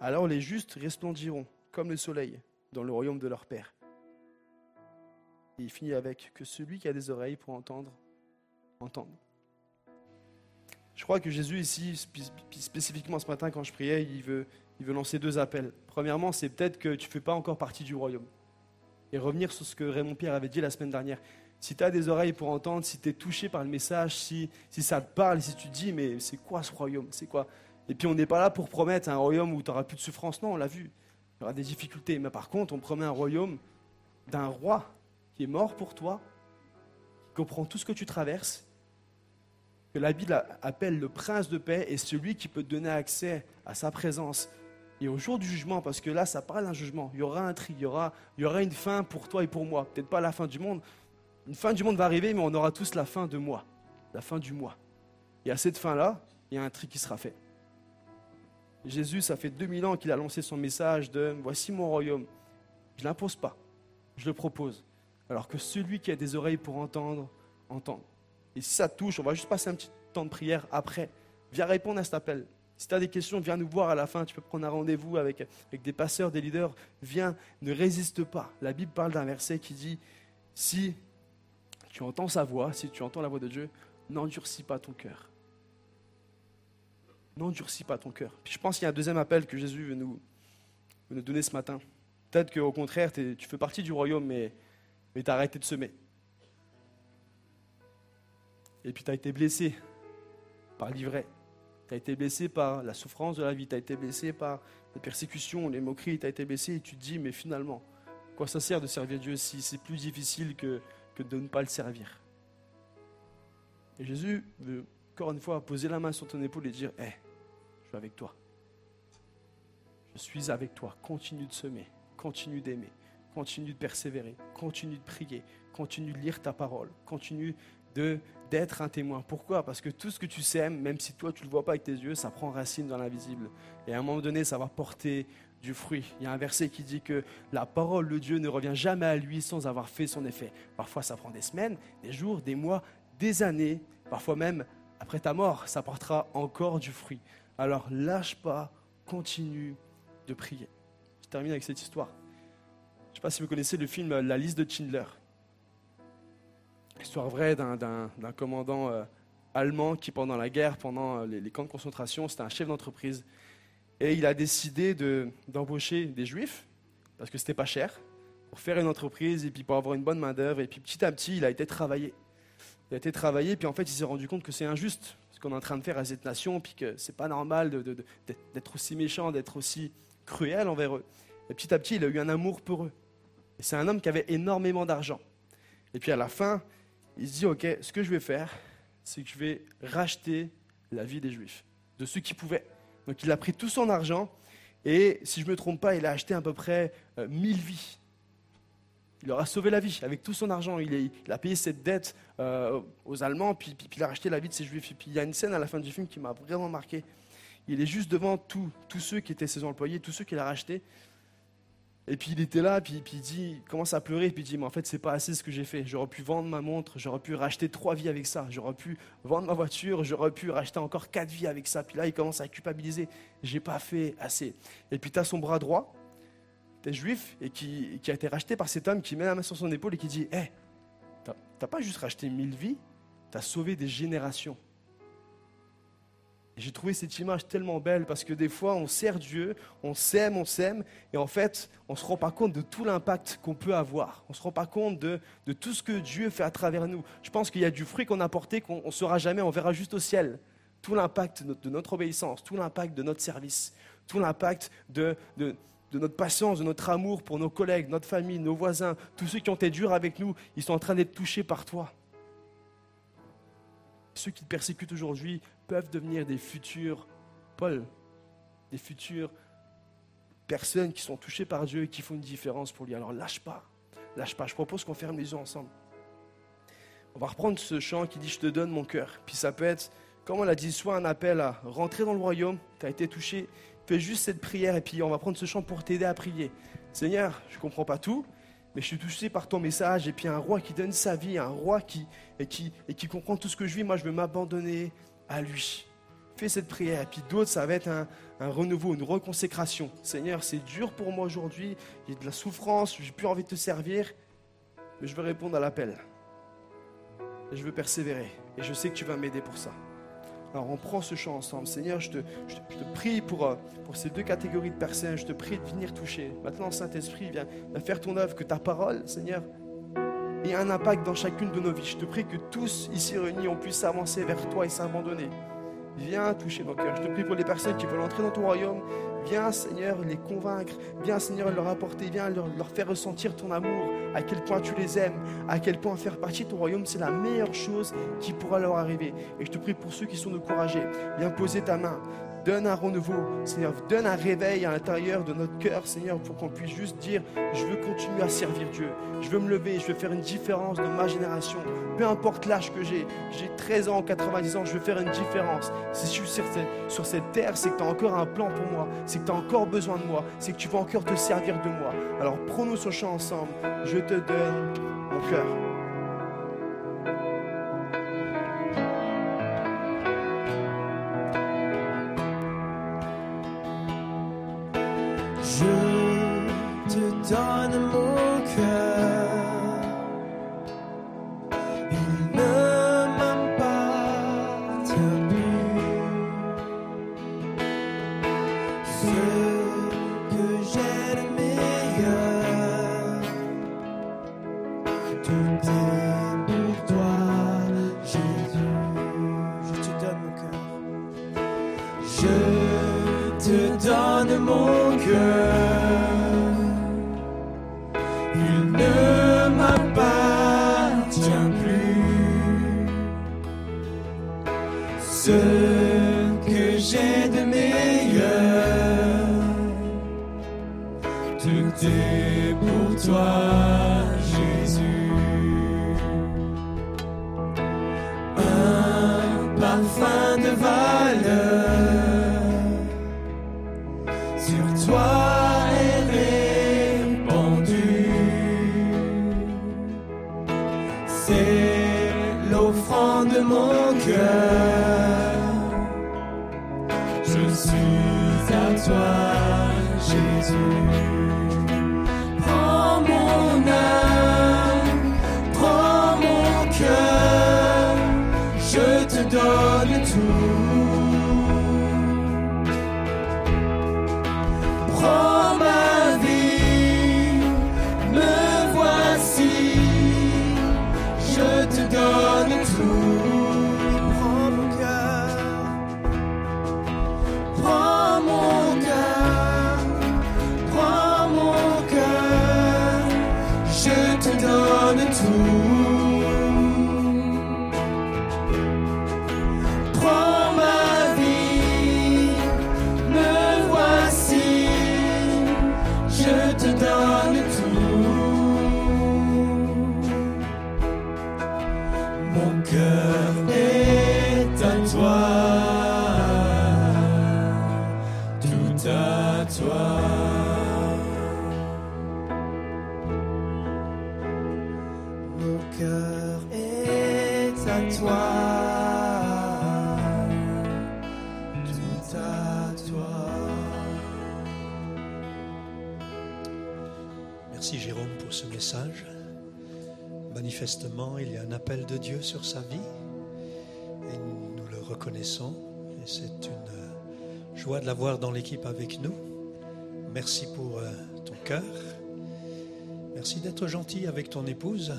Alors les justes resplendiront comme le soleil dans le royaume de leur Père. Et il finit avec que celui qui a des oreilles pour entendre, entende. Je crois que Jésus ici, spécifiquement ce matin quand je priais, il veut lancer deux appels. Premièrement, c'est peut-être que tu ne fais pas encore partie du royaume. Et revenir sur ce que Raymond Pierre avait dit la semaine dernière. Si tu as des oreilles pour entendre, si tu es touché par le message, si, si ça te parle, si tu te dis, mais c'est quoi ce royaume C'est quoi? Et puis on n'est pas là pour promettre un royaume où tu n'auras plus de souffrance. Non, on l'a vu. Il y aura des difficultés. Mais par contre, on promet un royaume d'un roi qui est mort pour toi, qui comprend tout ce que tu traverses, que la Bible appelle le prince de paix et celui qui peut te donner accès à sa présence. Et au jour du jugement, parce que là, ça parle d'un jugement, il y aura un tri, il y aura, il y aura une fin pour toi et pour moi. Peut-être pas la fin du monde. Une fin du monde va arriver, mais on aura tous la fin de moi, la fin du mois. Et à cette fin-là, il y a un tri qui sera fait. Jésus, ça fait 2000 ans qu'il a lancé son message de Voici mon royaume. Je ne l'impose pas, je le propose. Alors que celui qui a des oreilles pour entendre, entende. Et si ça touche, on va juste passer un petit temps de prière après. Viens répondre à cet appel. Si tu as des questions, viens nous voir à la fin. Tu peux prendre un rendez-vous avec des passeurs, des leaders. Viens, ne résiste pas. La Bible parle d'un verset qui dit Si tu entends sa voix, si tu entends la voix de Dieu, n'endurcis pas ton cœur. N'endurcis pas ton cœur. Puis je pense qu'il y a un deuxième appel que Jésus veut nous, donner ce matin. Peut-être qu'au contraire, tu fais partie du royaume, mais, tu as arrêté de semer. Et puis tu as été blessé par l'ivraie. Tu as été blessé par la souffrance de la vie, tu as été blessé par les persécutions, les moqueries, tu as été blessé et tu te dis, mais finalement, quoi ça sert de servir Dieu si c'est plus difficile que, que de ne pas le servir Et Jésus veut encore une fois poser la main sur ton épaule et dire, hé, je suis avec toi. Je suis avec toi. Continue de semer, continue d'aimer, continue de persévérer, continue de prier, continue de lire ta parole, continue de d'être un témoin. Pourquoi? Parce que tout ce que tu sèmes, même si toi tu ne le vois pas avec tes yeux, ça prend racine dans l'invisible. Et à un moment donné, ça va porter fruit. Il y a un verset qui dit que la parole de Dieu ne revient jamais à lui sans avoir fait son effet. Parfois, ça prend des semaines, des jours, des mois, des années, parfois même après ta mort, ça portera encore du fruit. Alors lâche pas, continue de prier. Je termine avec cette histoire. Je ne sais pas si vous connaissez le film La liste de Schindler. Histoire vraie d'un commandant euh, allemand qui, pendant la guerre, pendant euh, les, camps de concentration, c'était un chef d'entreprise. Et il a décidé d'embaucher des juifs, parce que c'était pas cher, pour faire une entreprise et puis pour avoir une bonne main-d'œuvre. Et puis petit à petit, il a été travaillé. Il a été travaillé, puis en fait, il s'est rendu compte que c'est injuste ce qu'on est en train de faire à cette nation, puis que c'est pas normal d'être aussi méchant, d'être aussi cruel envers eux. Et petit à petit, il a eu un amour pour eux. C'est un homme qui avait énormément d'argent. Et puis à la fin, il se dit, OK, ce que je vais faire, c'est que je vais racheter la vie des Juifs, de ceux qui pouvaient. Donc il a pris tout son argent, et si je ne me trompe pas, il a acheté à peu près 1000 euh, vies. Il leur a sauvé la vie avec tout son argent. Il, a payé cette dette euh, aux Allemands, puis, puis, il a racheté la vie de ces Juifs. Et puis il y a une scène à la fin du film qui m'a vraiment marqué. Il est juste devant tous ceux qui étaient ses employés, tous ceux qu'il a rachetés. Et puis il était là, puis, il dit, commence à pleurer, puis il dit, mais en fait, c'est pas assez ce que j'ai fait. J'aurais pu vendre ma montre, j'aurais pu racheter trois vies avec ça, j'aurais pu vendre ma voiture, j'aurais pu racheter encore quatre vies avec ça. Puis là, il commence à culpabiliser, j'ai pas fait assez. Et puis tu as son bras droit, tu es juif, et qui, a été racheté par cet homme qui met la main sur son épaule et qui dit, hé, hey, t'as pas juste racheté mille vies, tu as sauvé des générations. J'ai trouvé cette image tellement belle parce que des fois, on sert Dieu, on s'aime, on s'aime, et en fait, on ne se rend pas compte de tout l'impact qu'on peut avoir. On ne se rend pas compte de, de, tout ce que Dieu fait à travers nous. Je pense qu'il y a du fruit qu'on a porté qu'on ne saura jamais, on verra juste au ciel. Tout l'impact de notre obéissance, tout l'impact de notre service, tout l'impact de, de, de notre patience, de notre amour pour nos collègues, notre famille, nos voisins, tous ceux qui ont été durs avec nous, ils sont en train d'être touchés par toi. Ceux qui te persécutent aujourd'hui, peuvent devenir des futurs Paul, des futures personnes qui sont touchées par Dieu et qui font une différence pour lui. Alors lâche pas, lâche pas. Je propose qu'on ferme les yeux ensemble. On va reprendre ce chant qui dit Je te donne mon cœur. Puis ça peut être, comme on l'a dit, soit un appel à rentrer dans le royaume, tu as été touché, fais juste cette prière et puis on va prendre ce chant pour t'aider à prier. Seigneur, je ne comprends pas tout, mais je suis touché par ton message et puis un roi qui donne sa vie, un roi qui, et qui, et qui comprend tout ce que je vis. Moi, je veux m'abandonner à lui. Fais cette prière. Puis d'autres, ça va être un, renouveau, une reconsécration. Seigneur, c'est dur pour moi aujourd'hui. J'ai de la souffrance, j'ai plus envie de te servir. Mais je veux répondre à l'appel. Je veux persévérer. Et je sais que tu vas m'aider pour ça. Alors on prend ce chant ensemble. Seigneur, je te, prie pour, euh, pour, ces deux catégories de personnes. Je te prie de venir toucher. Maintenant, Saint-Esprit, viens faire ton œuvre, que ta parole, Seigneur, ait un impact dans chacune de nos vies. Je te prie que tous ici réunis, on puisse avancer vers toi et s'abandonner. Viens toucher nos cœurs. Je te prie pour les personnes qui veulent entrer dans ton royaume. Viens, Seigneur, les convaincre. Viens, Seigneur, leur apporter. Viens leur, leur, faire ressentir ton amour. À quel point tu les aimes. À quel point faire partie de ton royaume, c'est la meilleure chose qui pourra leur arriver. Et je te prie pour ceux qui sont découragés. Viens poser ta main. Donne un renouveau, Seigneur. Donne un réveil à l'intérieur de notre cœur, Seigneur, pour qu'on puisse juste dire Je veux continuer à servir Dieu. Je veux me lever. Je veux faire une différence dans ma génération. Peu importe l'âge que j'ai. J'ai 13 ans, 90 ans. Je veux faire une différence. Si je suis sur cette, terre, c'est que tu as encore un plan pour moi. C'est que tu as encore besoin de moi. C'est que tu vas encore te servir de moi. Alors prenons ce chant ensemble. Je te donne mon cœur. Parfum de l'avoir dans l'équipe avec nous. Merci pour euh, ton cœur. Merci d'être gentil avec ton épouse.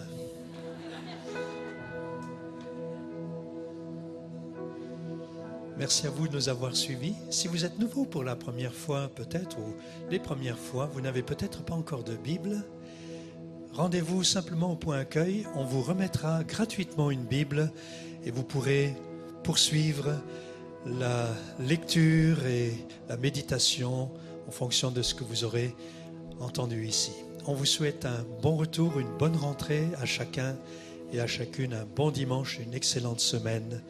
Merci à vous de nous avoir suivis. Si vous êtes nouveau pour la première fois, peut-être, ou les premières fois, vous n'avez peut-être pas encore de Bible, rendez-vous simplement au point accueil. On vous remettra gratuitement une Bible et vous pourrez poursuivre la lecture et la méditation en fonction de ce que vous aurez entendu ici. On vous souhaite un bon retour, une bonne rentrée à chacun et à chacune, un bon dimanche, une excellente semaine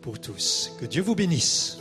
pour tous. Que Dieu vous bénisse.